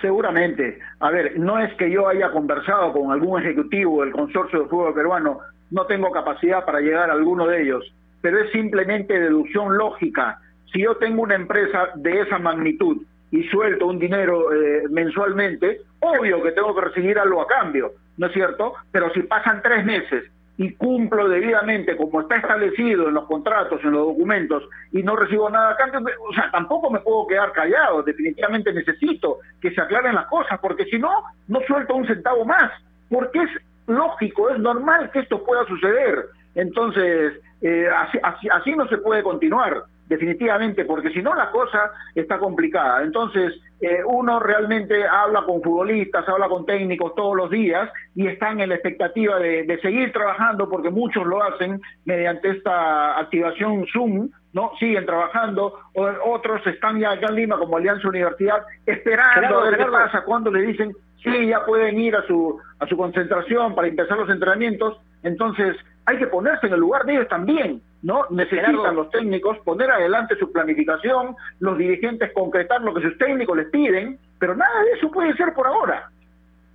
Seguramente. A ver, no es que yo haya conversado con algún ejecutivo del consorcio de fútbol peruano, no tengo capacidad para llegar a alguno de ellos, pero es simplemente deducción lógica. Si yo tengo una empresa de esa magnitud y suelto un dinero eh, mensualmente, obvio que tengo que recibir algo a cambio, ¿no es cierto? Pero si pasan tres meses y cumplo debidamente como está establecido en los contratos, en los documentos, y no recibo nada a cambio, o sea, tampoco me puedo quedar callado, definitivamente necesito que se aclaren las cosas, porque si no, no suelto un centavo más, porque es lógico, es normal que esto pueda suceder. Entonces, eh, así, así, así no se puede continuar definitivamente, porque si no la cosa está complicada. Entonces, eh, uno realmente habla con futbolistas, habla con técnicos todos los días y están en la expectativa de, seguir trabajando, porque muchos lo hacen mediante esta activación Zoom, ¿no? Siguen trabajando, otros están ya acá en Lima como Alianza Universidad, esperando a ver qué pasa, cuando le dicen, sí, ya pueden ir a su, a su concentración para empezar los entrenamientos, entonces hay que ponerse en el lugar de ellos también, ¿no? Necesitan los técnicos poner adelante su planificación, los dirigentes concretar lo que sus técnicos les piden, pero nada de eso puede ser por ahora.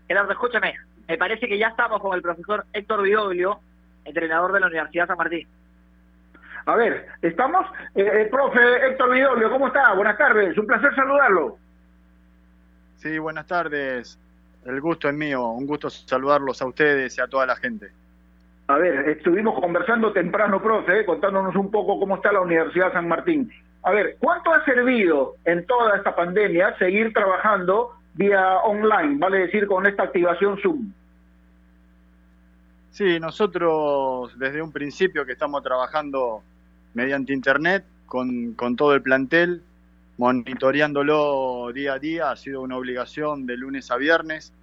Gerardo, escúchame, me parece que ya estamos con el profesor Héctor Vidoglio, entrenador de la Universidad San Martín. A ver, ¿estamos? Eh, profe Héctor Vidoglio, ¿cómo está? Buenas tardes, un placer saludarlo. Sí, buenas tardes. El gusto es mío, un gusto saludarlos a ustedes y a toda la gente. A ver, estuvimos conversando temprano, profe, contándonos un poco cómo está la Universidad San Martín. A ver, ¿cuánto ha servido en toda esta pandemia seguir trabajando vía online, vale decir, con esta activación Zoom? Sí, nosotros desde un principio que estamos trabajando mediante Internet con, con todo el plantel, monitoreándolo día a día, ha sido una obligación de lunes a viernes.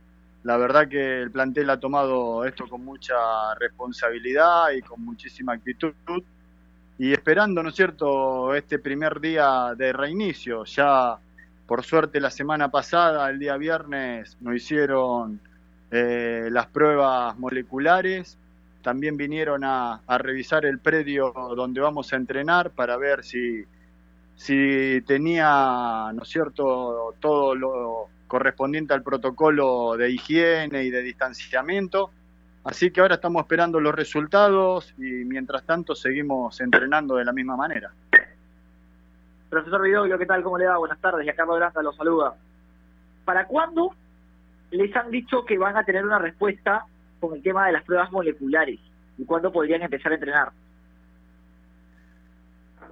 La verdad que el plantel ha tomado esto con mucha responsabilidad y con muchísima actitud y esperando, ¿no es cierto?, este primer día de reinicio. Ya, por suerte, la semana pasada, el día viernes, nos hicieron eh, las pruebas moleculares. También vinieron a, revisar el predio donde vamos a entrenar para ver si, si tenía, ¿no es cierto?, todo lo correspondiente al protocolo de higiene y de distanciamiento. Así que ahora estamos esperando los resultados y mientras tanto seguimos entrenando de la misma manera. Profesor Vidoglio, ¿qué tal? ¿Cómo le va? Buenas tardes. Y acá Granda los saluda. ¿Para cuándo les han dicho que van a tener una respuesta con el tema de las pruebas moleculares? ¿Y cuándo podrían empezar a entrenar?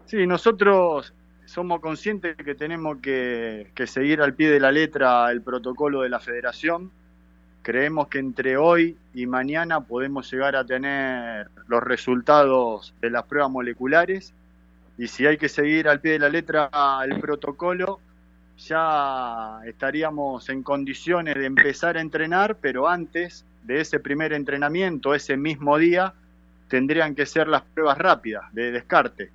Sí, nosotros somos conscientes de que tenemos que, que seguir al pie de la letra el protocolo de la federación Creemos que entre hoy y mañana podemos llegar a tener los resultados de las pruebas moleculares y si hay que seguir al pie de la letra el protocolo, ya estaríamos en condiciones de empezar a entrenar, pero antes de ese primer entrenamiento, ese mismo día, tendrían que ser las pruebas rápidas de descarte.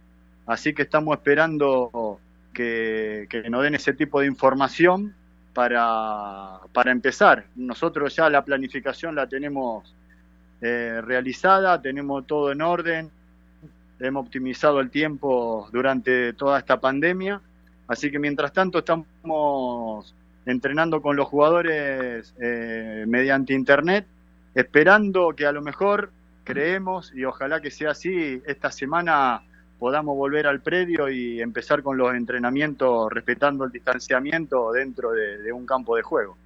Así que estamos esperando que, que nos den ese tipo de información para, para empezar. Nosotros ya la planificación la tenemos eh, realizada, tenemos todo en orden, hemos optimizado el tiempo durante toda esta pandemia, así que mientras tanto estamos entrenando con los jugadores eh, mediante internet, esperando que a lo mejor creemos y ojalá que sea así esta semana podamos volver al predio y empezar con los entrenamientos respetando el distanciamiento dentro de, un campo de juego.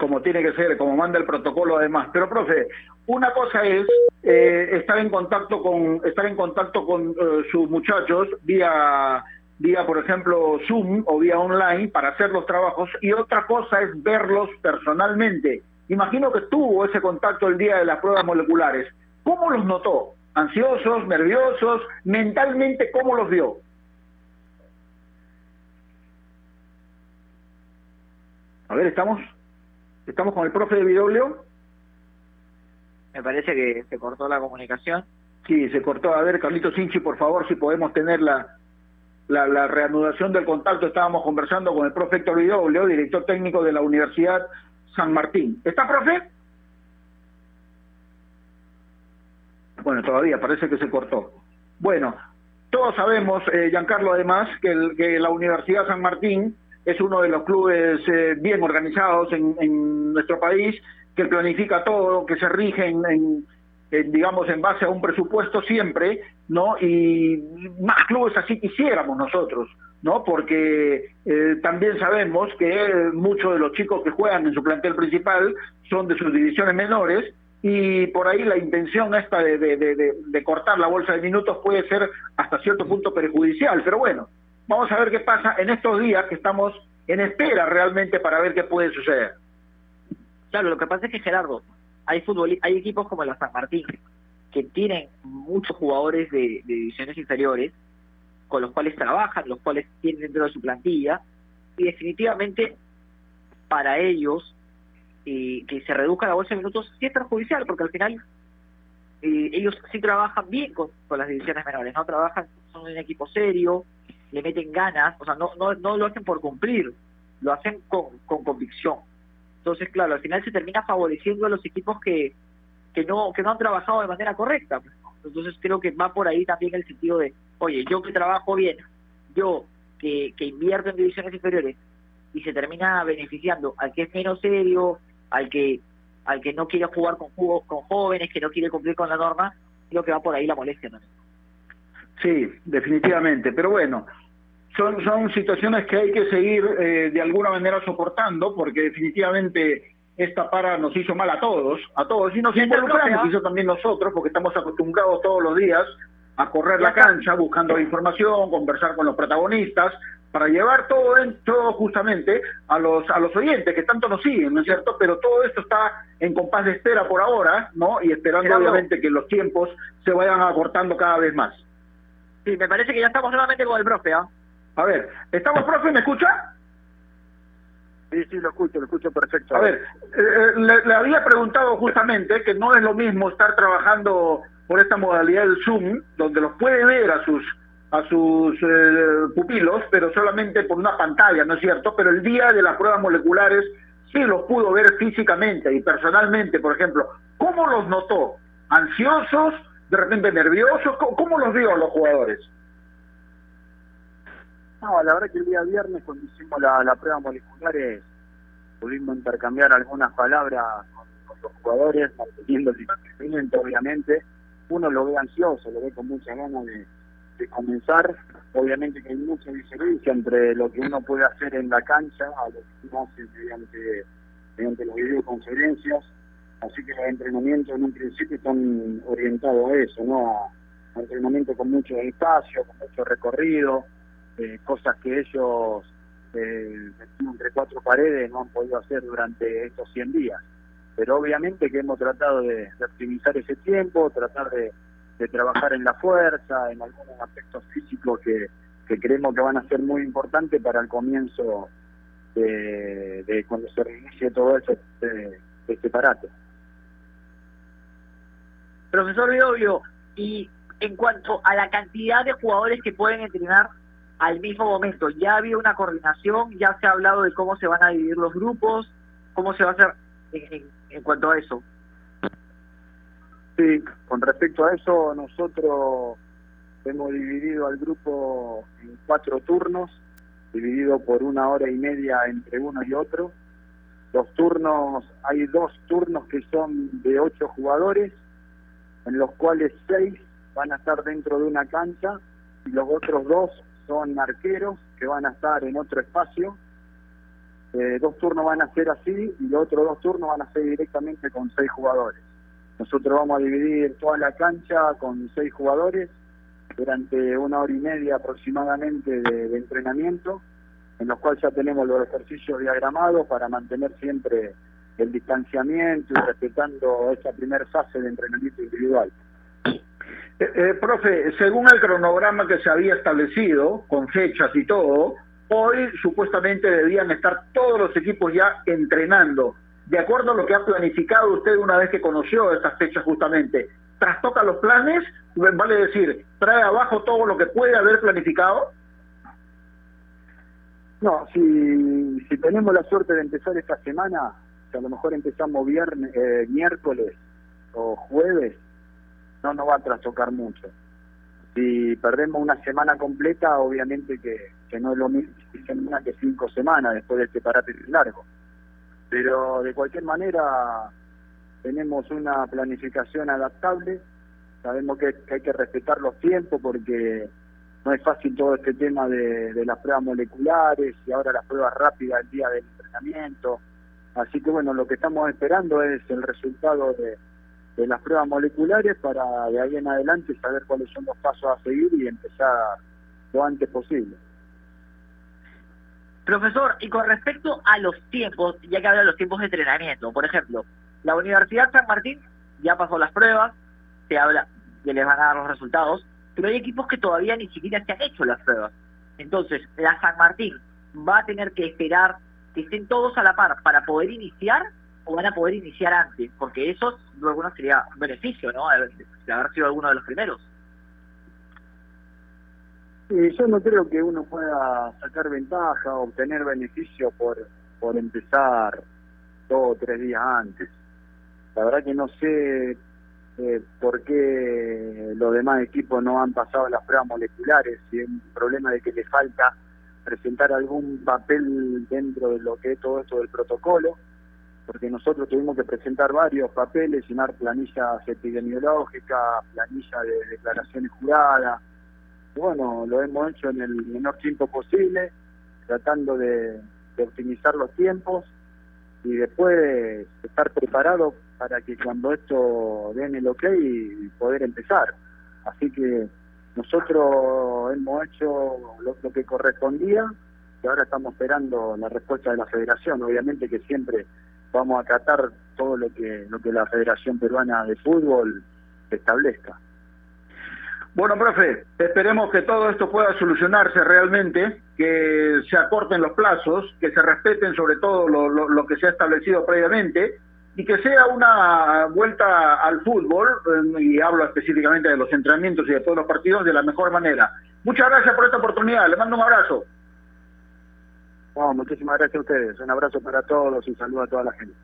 Como tiene que ser, como manda el protocolo además. Pero profe, una cosa es eh, estar en contacto con estar en contacto con eh, sus muchachos vía vía por ejemplo Zoom o vía online para hacer los trabajos y otra cosa es verlos personalmente. Imagino que tuvo ese contacto el día de las pruebas moleculares. ¿Cómo los notó? Ansiosos, nerviosos, mentalmente, ¿cómo los vio? A ver, ¿estamos? ¿Estamos con el profe de Vidoglio? Me parece que se cortó la comunicación. Sí, se cortó. A ver, Carlito Sinchi, por favor, si podemos tener la, la, la reanudación del contacto. Estábamos conversando con el profe Héctor Vidoglio, director técnico de la Universidad San Martín. ¿Está, profe? Bueno, todavía parece que se cortó. Bueno, todos sabemos, eh, Giancarlo, además, que, la Universidad San Martín es uno de los clubes eh, bien organizados en, nuestro país, que planifica todo, que se rige en, digamos, en base a un presupuesto siempre, ¿no? Y más clubes así quisiéramos nosotros, ¿no? Porque eh, también sabemos que muchos de los chicos que juegan en su plantel principal son de sus divisiones menores y por ahí la intención esta de, de, cortar la bolsa de minutos puede ser hasta cierto punto perjudicial, pero bueno, vamos a ver qué pasa en estos días que estamos en espera realmente para ver qué puede suceder. Claro, lo que pasa es que Gerardo, hay fútbol, hay equipos como la San Martín que tienen muchos jugadores de, de divisiones inferiores con los cuales trabajan, los cuales tienen dentro de su plantilla y definitivamente para ellos y que se reduzca la bolsa de minutos sí es perjudicial, porque al final eh, ellos sí trabajan bien con, las divisiones menores, no trabajan, son un equipo serio, le meten ganas, o sea, no, no, no lo hacen por cumplir, lo hacen con, con convicción. Entonces, claro, al final se termina favoreciendo a los equipos que, que no que no han trabajado de manera correcta. Entonces creo que va por ahí también el sentido de, oye, yo que trabajo bien, yo que, que invierto en divisiones inferiores y se termina beneficiando al que es menos serio, al que al que no quiere jugar con con jóvenes, que no quiere cumplir con la norma, creo que va por ahí la molestia también. Sí, definitivamente, pero bueno, son, son situaciones que hay que seguir eh, de alguna manera soportando, porque definitivamente esta para nos hizo mal a todos, a todos, y nos involucramos, hizo también nosotros, porque estamos acostumbrados todos los días a correr la cancha buscando información, conversar con los protagonistas, para llevar todo esto justamente a los a los oyentes que tanto nos siguen, ¿no es cierto? Pero todo esto está en compás de espera por ahora, ¿no? Y esperando obviamente que los tiempos se vayan acortando cada vez más. Sí, me parece que ya estamos nuevamente con el profe, ¿ah? A ver, ¿estamos, profe? ¿Me escucha? Sí, sí, lo escucho, lo escucho perfecto. A ver, eh, eh, le, había preguntado justamente que no es lo mismo estar trabajando por esta modalidad del Zoom, donde los puede ver a sus a sus eh, pupilos, pero solamente por una pantalla, ¿no es cierto? Pero el día de las pruebas moleculares sí los pudo ver físicamente y personalmente, por ejemplo. ¿Cómo los notó? ¿Ansiosos? ¿De repente nerviosos? ¿Cómo, los vio los jugadores? No, la verdad que el día viernes cuando hicimos la, la prueba moleculares pudimos intercambiar algunas palabras con, los jugadores, manteniendo el distanciamiento obviamente. Uno lo ve ansioso, lo ve con mucha ganas de, de comenzar. Obviamente que hay mucha diferencia entre lo que uno puede hacer en la cancha a lo que uno hace mediante, mediante las videoconferencias. Así que los entrenamientos en un principio están orientados a eso, ¿no? A, entrenamiento con mucho espacio, con mucho recorrido, eh, cosas que ellos eh, entre cuatro paredes no han podido hacer durante estos 100 días. Pero obviamente que hemos tratado de optimizar ese tiempo, tratar de, de trabajar en la fuerza, en algunos aspectos físicos que, creemos que van a ser muy importantes para el comienzo de, cuando se reinicie todo eso, este, este parate. Profesor Biobio, y en cuanto a la cantidad de jugadores que pueden entrenar al mismo momento, ¿ya había una coordinación? ¿Ya se ha hablado de cómo se van a dividir los grupos? ¿Cómo se va a hacer en cuanto a eso? Sí, con respecto a eso, nosotros hemos dividido al grupo en cuatro turnos, dividido por una hora y media entre uno y otro. Los turnos, hay dos turnos que son de ocho jugadores, en los cuales seis van a estar dentro de una cancha y los otros dos son arqueros que van a estar en otro espacio. Eh, dos turnos van a ser así y los otros dos turnos van a ser directamente con seis jugadores. Nosotros vamos a dividir toda la cancha con seis jugadores durante una hora y media aproximadamente de, entrenamiento, en los cuales ya tenemos los ejercicios diagramados para mantener siempre el distanciamiento y respetando esa primera fase de entrenamiento individual. Eh, eh, profe, según el cronograma que se había establecido, con fechas y todo, hoy supuestamente debían estar todos los equipos ya entrenando de acuerdo a lo que ha planificado usted una vez que conoció estas fechas justamente, trastoca los planes, vale decir, trae abajo todo lo que puede haber planificado? No, si, tenemos la suerte de empezar esta semana, que a lo mejor empezamos viernes, eh, miércoles o jueves, no nos va a trastocar mucho. Si perdemos una semana completa, obviamente que, que no es lo mismo que cinco semanas después de este parate largo pero de cualquier manera tenemos una planificación adaptable, sabemos que, hay que respetar los tiempos porque no es fácil todo este tema de, las pruebas moleculares y ahora las pruebas rápidas el día del entrenamiento. Así que bueno, lo que estamos esperando es el resultado de, las pruebas moleculares para de ahí en adelante saber cuáles son los pasos a seguir y empezar lo antes posible. Profesor, y con respecto a los tiempos, ya que habla de los tiempos de entrenamiento, por ejemplo, la Universidad San Martín ya pasó las pruebas, se habla que les van a dar los resultados, pero hay equipos que todavía ni siquiera se han hecho las pruebas. Entonces, la San Martín va a tener que esperar que estén todos a la par para poder iniciar o van a poder iniciar antes, porque eso luego no sería un beneficio, ¿no? De haber sido alguno de los primeros. Sí, yo no creo que uno pueda sacar ventaja o obtener beneficio por, por empezar dos o tres días antes. La verdad que no sé eh, por qué los demás equipos no han pasado las pruebas moleculares, si es un problema de que le falta presentar algún papel dentro de lo que es todo esto del protocolo. porque nosotros tuvimos que presentar varios papeles, llenar planillas epidemiológicas, planillas de declaraciones juradas. Bueno, lo hemos hecho en el menor tiempo posible, tratando de, optimizar los tiempos y después estar preparado para que cuando esto den el ok poder empezar. Así que nosotros hemos hecho lo, lo que correspondía y ahora estamos esperando la respuesta de la federación. Obviamente que siempre vamos a tratar todo lo que, lo que la Federación Peruana de Fútbol establezca. Bueno, profe, esperemos que todo esto pueda solucionarse realmente, que se acorten los plazos, que se respeten sobre todo lo, lo, que se ha establecido previamente y que sea una vuelta al fútbol, y hablo específicamente de los entrenamientos y de todos los partidos, de la mejor manera. Muchas gracias por esta oportunidad, le mando un abrazo muchísimas gracias a ustedes. Un abrazo para todos y saludo a toda la gente.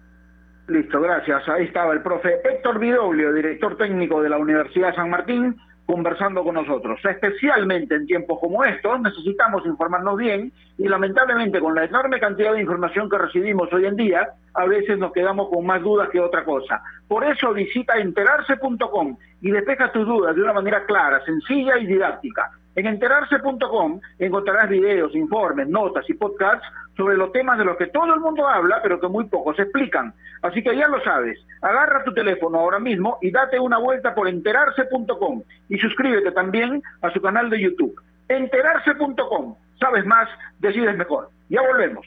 Listo, gracias. Ahí estaba el profe Héctor Vidoglio, director técnico de la Universidad San Martín, conversando con nosotros. Especialmente en tiempos como estos necesitamos informarnos bien y lamentablemente con la enorme cantidad de información que recibimos hoy en día, a veces nos quedamos con más dudas que otra cosa. Por eso visita enterarse.com y despeja tus dudas de una manera clara, sencilla y didáctica. En enterarse.com encontrarás videos, informes, notas y podcasts sobre los temas de los que todo el mundo habla, pero que muy pocos explican. Así que ya lo sabes, agarra tu teléfono ahora mismo y date una vuelta por enterarse.com y suscríbete también a su canal de YouTube. Enterarse.com. Sabes más, decides mejor. Ya volvemos.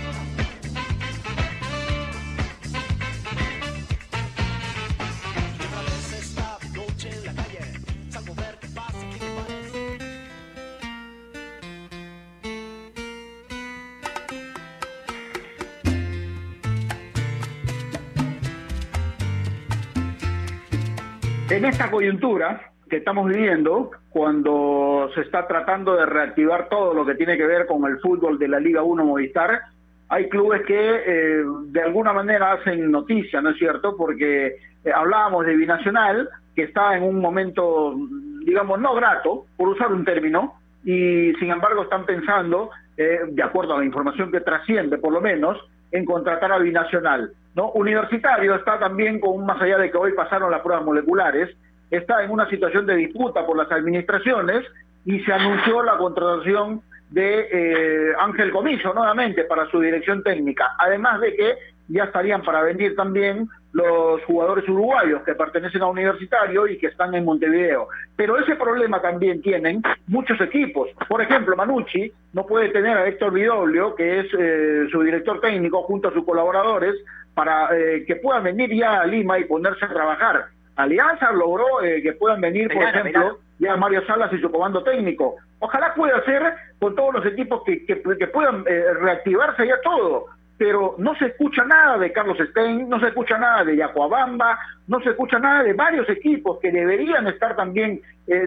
En esta coyuntura que estamos viviendo, cuando se está tratando de reactivar todo lo que tiene que ver con el fútbol de la Liga 1 Movistar, hay clubes que eh, de alguna manera hacen noticia, ¿no es cierto? Porque eh, hablábamos de Binacional, que está en un momento, digamos, no grato, por usar un término, y sin embargo están pensando, eh, de acuerdo a la información que trasciende por lo menos, en contratar a Binacional. ¿No? Universitario está también con, más allá de que hoy pasaron las pruebas moleculares, está en una situación de disputa por las administraciones y se anunció la contratación de eh, Ángel Comiso nuevamente para su dirección técnica, además de que ya estarían para venir también los jugadores uruguayos que pertenecen a Universitario y que están en Montevideo. Pero ese problema también tienen muchos equipos. Por ejemplo, Manucci no puede tener a Héctor Vidoglio, que es eh, su director técnico, junto a sus colaboradores, para eh, que puedan venir ya a Lima y ponerse a trabajar. Alianza logró eh, que puedan venir, por ejemplo, ya Mario Salas y su comando técnico. Ojalá pueda ser con todos los equipos que, que, puedan eh, reactivarse ya todo. Pero no se escucha nada de Carlos Stein, no se escucha nada de Yacuabamba, no se escucha nada de varios equipos que deberían estar también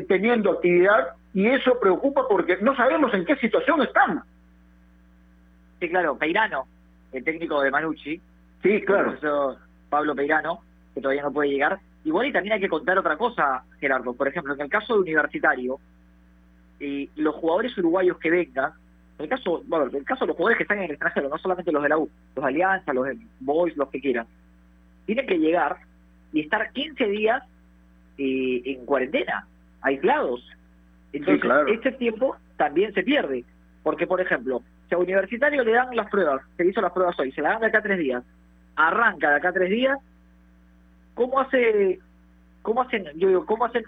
teniendo actividad y eso preocupa porque no sabemos en qué situación están. Sí, claro, Peirano, el técnico de Manucci, Sí, claro. Eso, Pablo Peirano, que todavía no puede llegar. Igual y también hay que contar otra cosa, Gerardo. Por ejemplo, en el caso de Universitario, y los jugadores uruguayos que vengan, en el caso, bueno, en el caso de los jugadores que están en el extranjero, no solamente los de la U, los de Alianza, los de Boys, los que quieran, tienen que llegar y estar 15 días eh, en cuarentena, aislados. Entonces, este tiempo también se pierde. Porque, por ejemplo, si a Universitario le dan las pruebas, se hizo las pruebas hoy, se la dan de acá tres días, arranca de acá tres días, ¿cómo hace, cómo hacen, yo digo, cómo hacen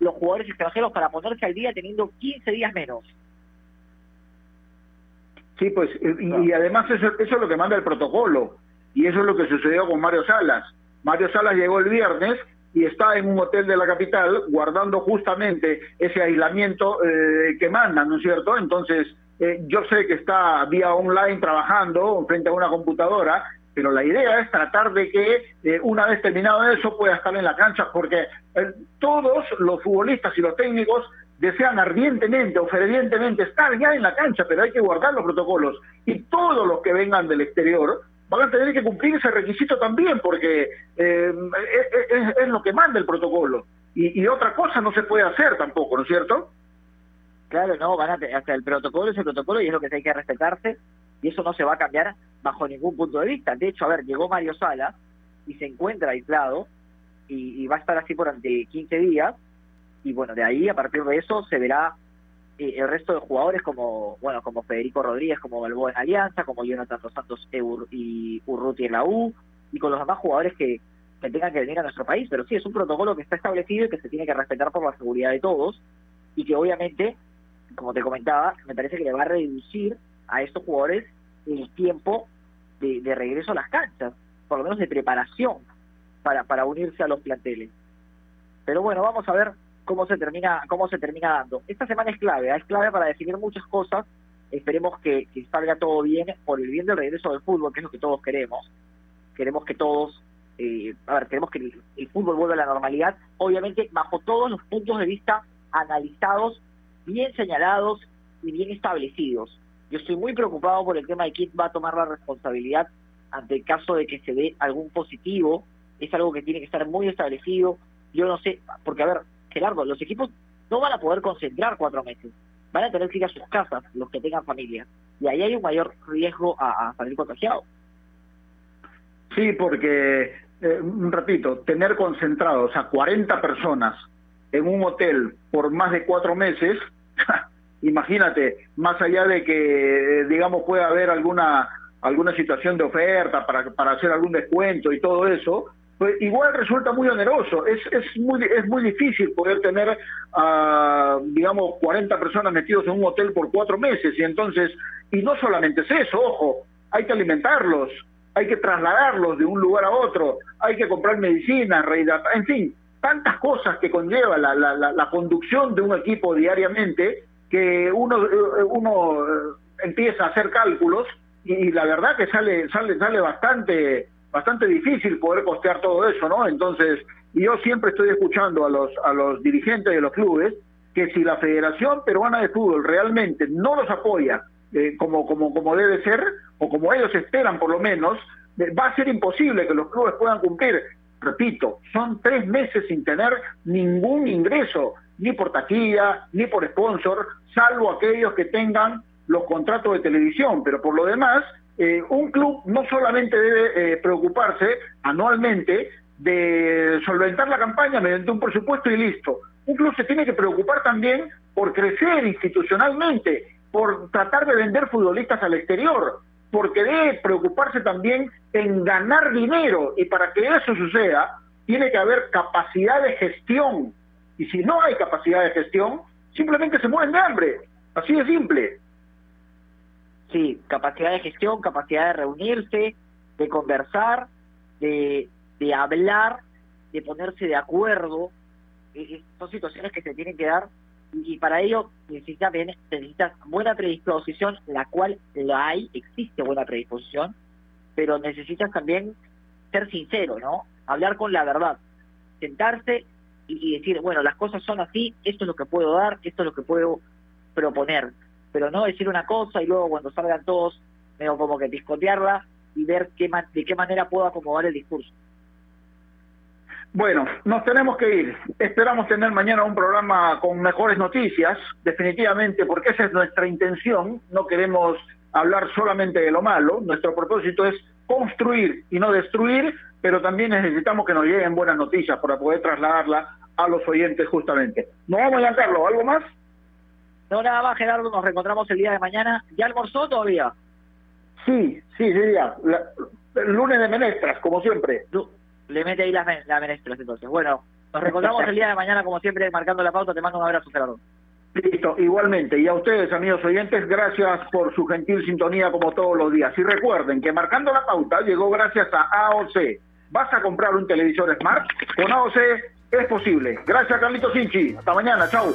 los jugadores extranjeros para ponerse al día teniendo 15 días menos? Sí, pues, y, además eso, eso es lo que manda el protocolo, y eso es lo que sucedió con Mario Salas. Mario Salas llegó el viernes y está en un hotel de la capital guardando justamente ese aislamiento eh, que mandan, ¿no es cierto? Entonces, eh, yo sé que está vía online trabajando frente a una computadora, pero la idea es tratar de que eh, una vez terminado eso pueda estar en la cancha, porque todos los futbolistas y los técnicos desean ardientemente o estar ya en la cancha, pero hay que guardar los protocolos. Y todos los que vengan del exterior van a tener que cumplir ese requisito también, porque eh, es, lo que manda el protocolo. Y, otra cosa no se puede hacer tampoco, ¿no es cierto? Claro, no, van hasta el protocolo es el protocolo y es lo que hay que respetarse y eso no se va a cambiar bajo ningún punto de vista. De hecho, a ver, llegó Mario Sala y se encuentra aislado y, va a estar así por ante 15 días y bueno, de ahí a partir de eso se verá eh, el resto de jugadores como bueno como Federico Rodríguez como Balboa en Alianza como Jonathan Dos Santos y Urruti en la U y con los demás jugadores que, que tengan que venir a nuestro país pero sí es un protocolo que está establecido y que se tiene que respetar por la seguridad de todos y que obviamente como te comentaba me parece que le va a reducir a estos jugadores el tiempo de, de regreso a las canchas por lo menos de preparación para, para unirse a los planteles pero bueno vamos a ver cómo se termina cómo se termina dando. Esta semana es clave, ¿eh? es clave para definir muchas cosas. Esperemos que, salga todo bien por el bien del regreso del fútbol, que es lo que todos queremos. Queremos que todos, eh, a ver, queremos que el, fútbol vuelva a la normalidad, obviamente bajo todos los puntos de vista analizados, bien señalados y bien establecidos. Yo estoy muy preocupado por el tema de quién va a tomar la responsabilidad ante el caso de que se dé algún positivo. Es algo que tiene que estar muy establecido. Yo no sé, porque a ver, Gerardo, los equipos no van a poder concentrar cuatro meses. Van a tener que ir a sus casas los que tengan familia. Y ahí hay un mayor riesgo a, salir contagiado. Sí, porque, eh, repito, tener concentrados a 40 personas en un hotel por más de cuatro meses, imagínate, más allá de que, eh, digamos, pueda haber alguna alguna situación de oferta para, para hacer algún descuento y todo eso, pues igual resulta muy oneroso. Es, es, muy, es muy difícil poder tener, digamos, 40 personas metidos en un hotel por cuatro meses. Y entonces, y no solamente es eso, ojo, hay que alimentarlos, hay que trasladarlos de un lugar a otro, hay que comprar medicinas, en fin, tantas cosas que conlleva la, la, la, conducción de un equipo diariamente que uno, eh, uno eh, empieza a hacer cálculos y, la verdad que sale, sale, sale bastante bastante difícil poder costear todo eso, ¿no? Entonces, yo siempre estoy escuchando a los, a los dirigentes de los clubes que si la Federación Peruana de Fútbol realmente no los apoya eh, como, como, como debe ser, o como ellos esperan por lo menos, eh, va a ser imposible que los clubes puedan cumplir. Repito, son tres meses sin tener ningún ingreso, ni por taquilla, ni por sponsor, salvo aquellos que tengan los contratos de televisión, pero por lo demás, eh, un club no solamente debe eh, preocuparse anualmente de solventar la campaña mediante un presupuesto y listo. Un club se tiene que preocupar también por crecer institucionalmente, por tratar de vender futbolistas al exterior, porque debe preocuparse también en ganar dinero y para que eso suceda tiene que haber capacidad de gestión. Y si no hay capacidad de gestión, simplemente se mueren de hambre. Así de simple. Sí, capacidad de gestión, capacidad de reunirse, de conversar, de, de hablar, de ponerse de acuerdo. son situaciones que se tienen que dar y, para ello necesitas, necesitas buena predisposición, la cual la hay, existe buena predisposición, pero necesitas también ser sincero, ¿no? Hablar con la verdad, sentarse y, decir, bueno, las cosas son así, esto es lo que puedo dar, esto es lo que puedo proponer pero no decir una cosa y luego cuando salgan todos, veo como que piscotearla y ver qué de qué manera puedo acomodar el discurso. Bueno, nos tenemos que ir. Esperamos tener mañana un programa con mejores noticias, definitivamente, porque esa es nuestra intención. No queremos hablar solamente de lo malo. Nuestro propósito es construir y no destruir, pero también necesitamos que nos lleguen buenas noticias para poder trasladarla a los oyentes justamente. ¿No vamos, a Carlos? ¿Algo más? No, nada más, Gerardo, nos reencontramos el día de mañana. ¿Ya almorzó todavía? Sí, sí, sí, ya. el lunes de menestras, como siempre. Le mete ahí las, menestras, entonces. Bueno, nos reencontramos el día de mañana, como siempre, marcando la pauta. Te mando un abrazo, Gerardo. Listo, igualmente. Y a ustedes, amigos oyentes, gracias por su gentil sintonía como todos los días. Y recuerden que marcando la pauta llegó gracias a AOC. ¿Vas a comprar un televisor Smart? Con AOC es posible. Gracias, Carlitos Sinchi. Hasta mañana. Chau.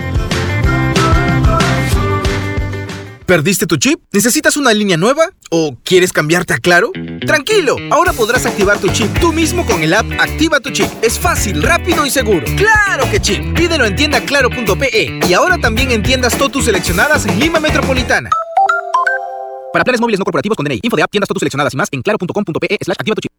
¿Perdiste tu chip? ¿Necesitas una línea nueva? ¿O quieres cambiarte a Claro? Tranquilo, ahora podrás activar tu chip tú mismo con el app Activa tu chip. Es fácil, rápido y seguro. ¡Claro que chip! Pídelo en tiendaclaro.pe y ahora también en tiendas Totus seleccionadas en Lima Metropolitana. Para planes móviles no corporativos con DNI, info de app, tiendas Totus seleccionadas y más en claro.com.pe slash activa tu chip.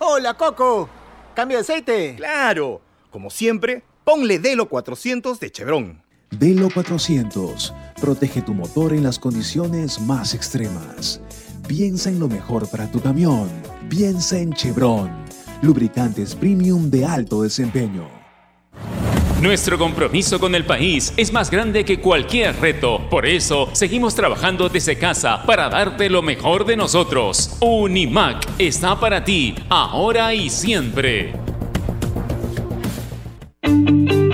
Hola, Coco. ¿Cambio de aceite? Claro. Como siempre, ponle Delo 400 de Chevron. Velo 400. Protege tu motor en las condiciones más extremas. Piensa en lo mejor para tu camión. Piensa en Chevron. Lubricantes premium de alto desempeño. Nuestro compromiso con el país es más grande que cualquier reto. Por eso, seguimos trabajando desde casa para darte lo mejor de nosotros. Unimac está para ti, ahora y siempre.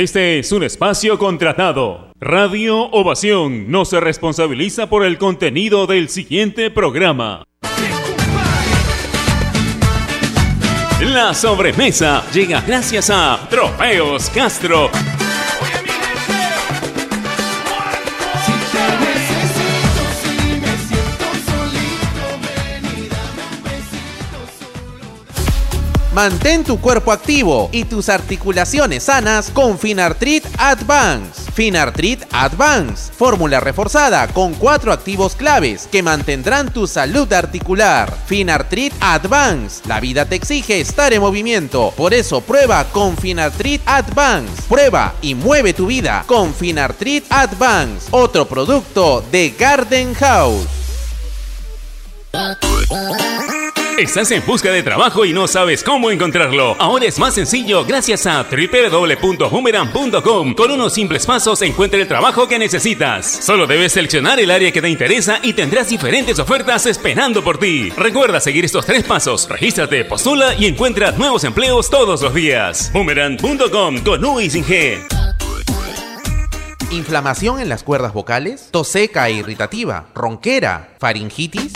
Este es un espacio contratado. Radio Ovación no se responsabiliza por el contenido del siguiente programa. La sobremesa llega gracias a Trofeos Castro Mantén tu cuerpo activo y tus articulaciones sanas con Finartrit Advance. Finartrit Advance, fórmula reforzada con cuatro activos claves que mantendrán tu salud articular. Finartrit Advance, la vida te exige estar en movimiento, por eso prueba con Finartrit Advance. Prueba y mueve tu vida con Finartrit Advance, otro producto de Garden House. ¿Estás en busca de trabajo y no sabes cómo encontrarlo? Ahora es más sencillo gracias a www.boomerang.com. Con unos simples pasos encuentra el trabajo que necesitas. Solo debes seleccionar el área que te interesa y tendrás diferentes ofertas esperando por ti. Recuerda seguir estos tres pasos. Regístrate, postula y encuentra nuevos empleos todos los días. Boomerang.com con U y sin G. ¿Inflamación en las cuerdas vocales? ¿Tos seca e irritativa? ¿Ronquera? ¿Faringitis?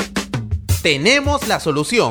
Tenemos la solución.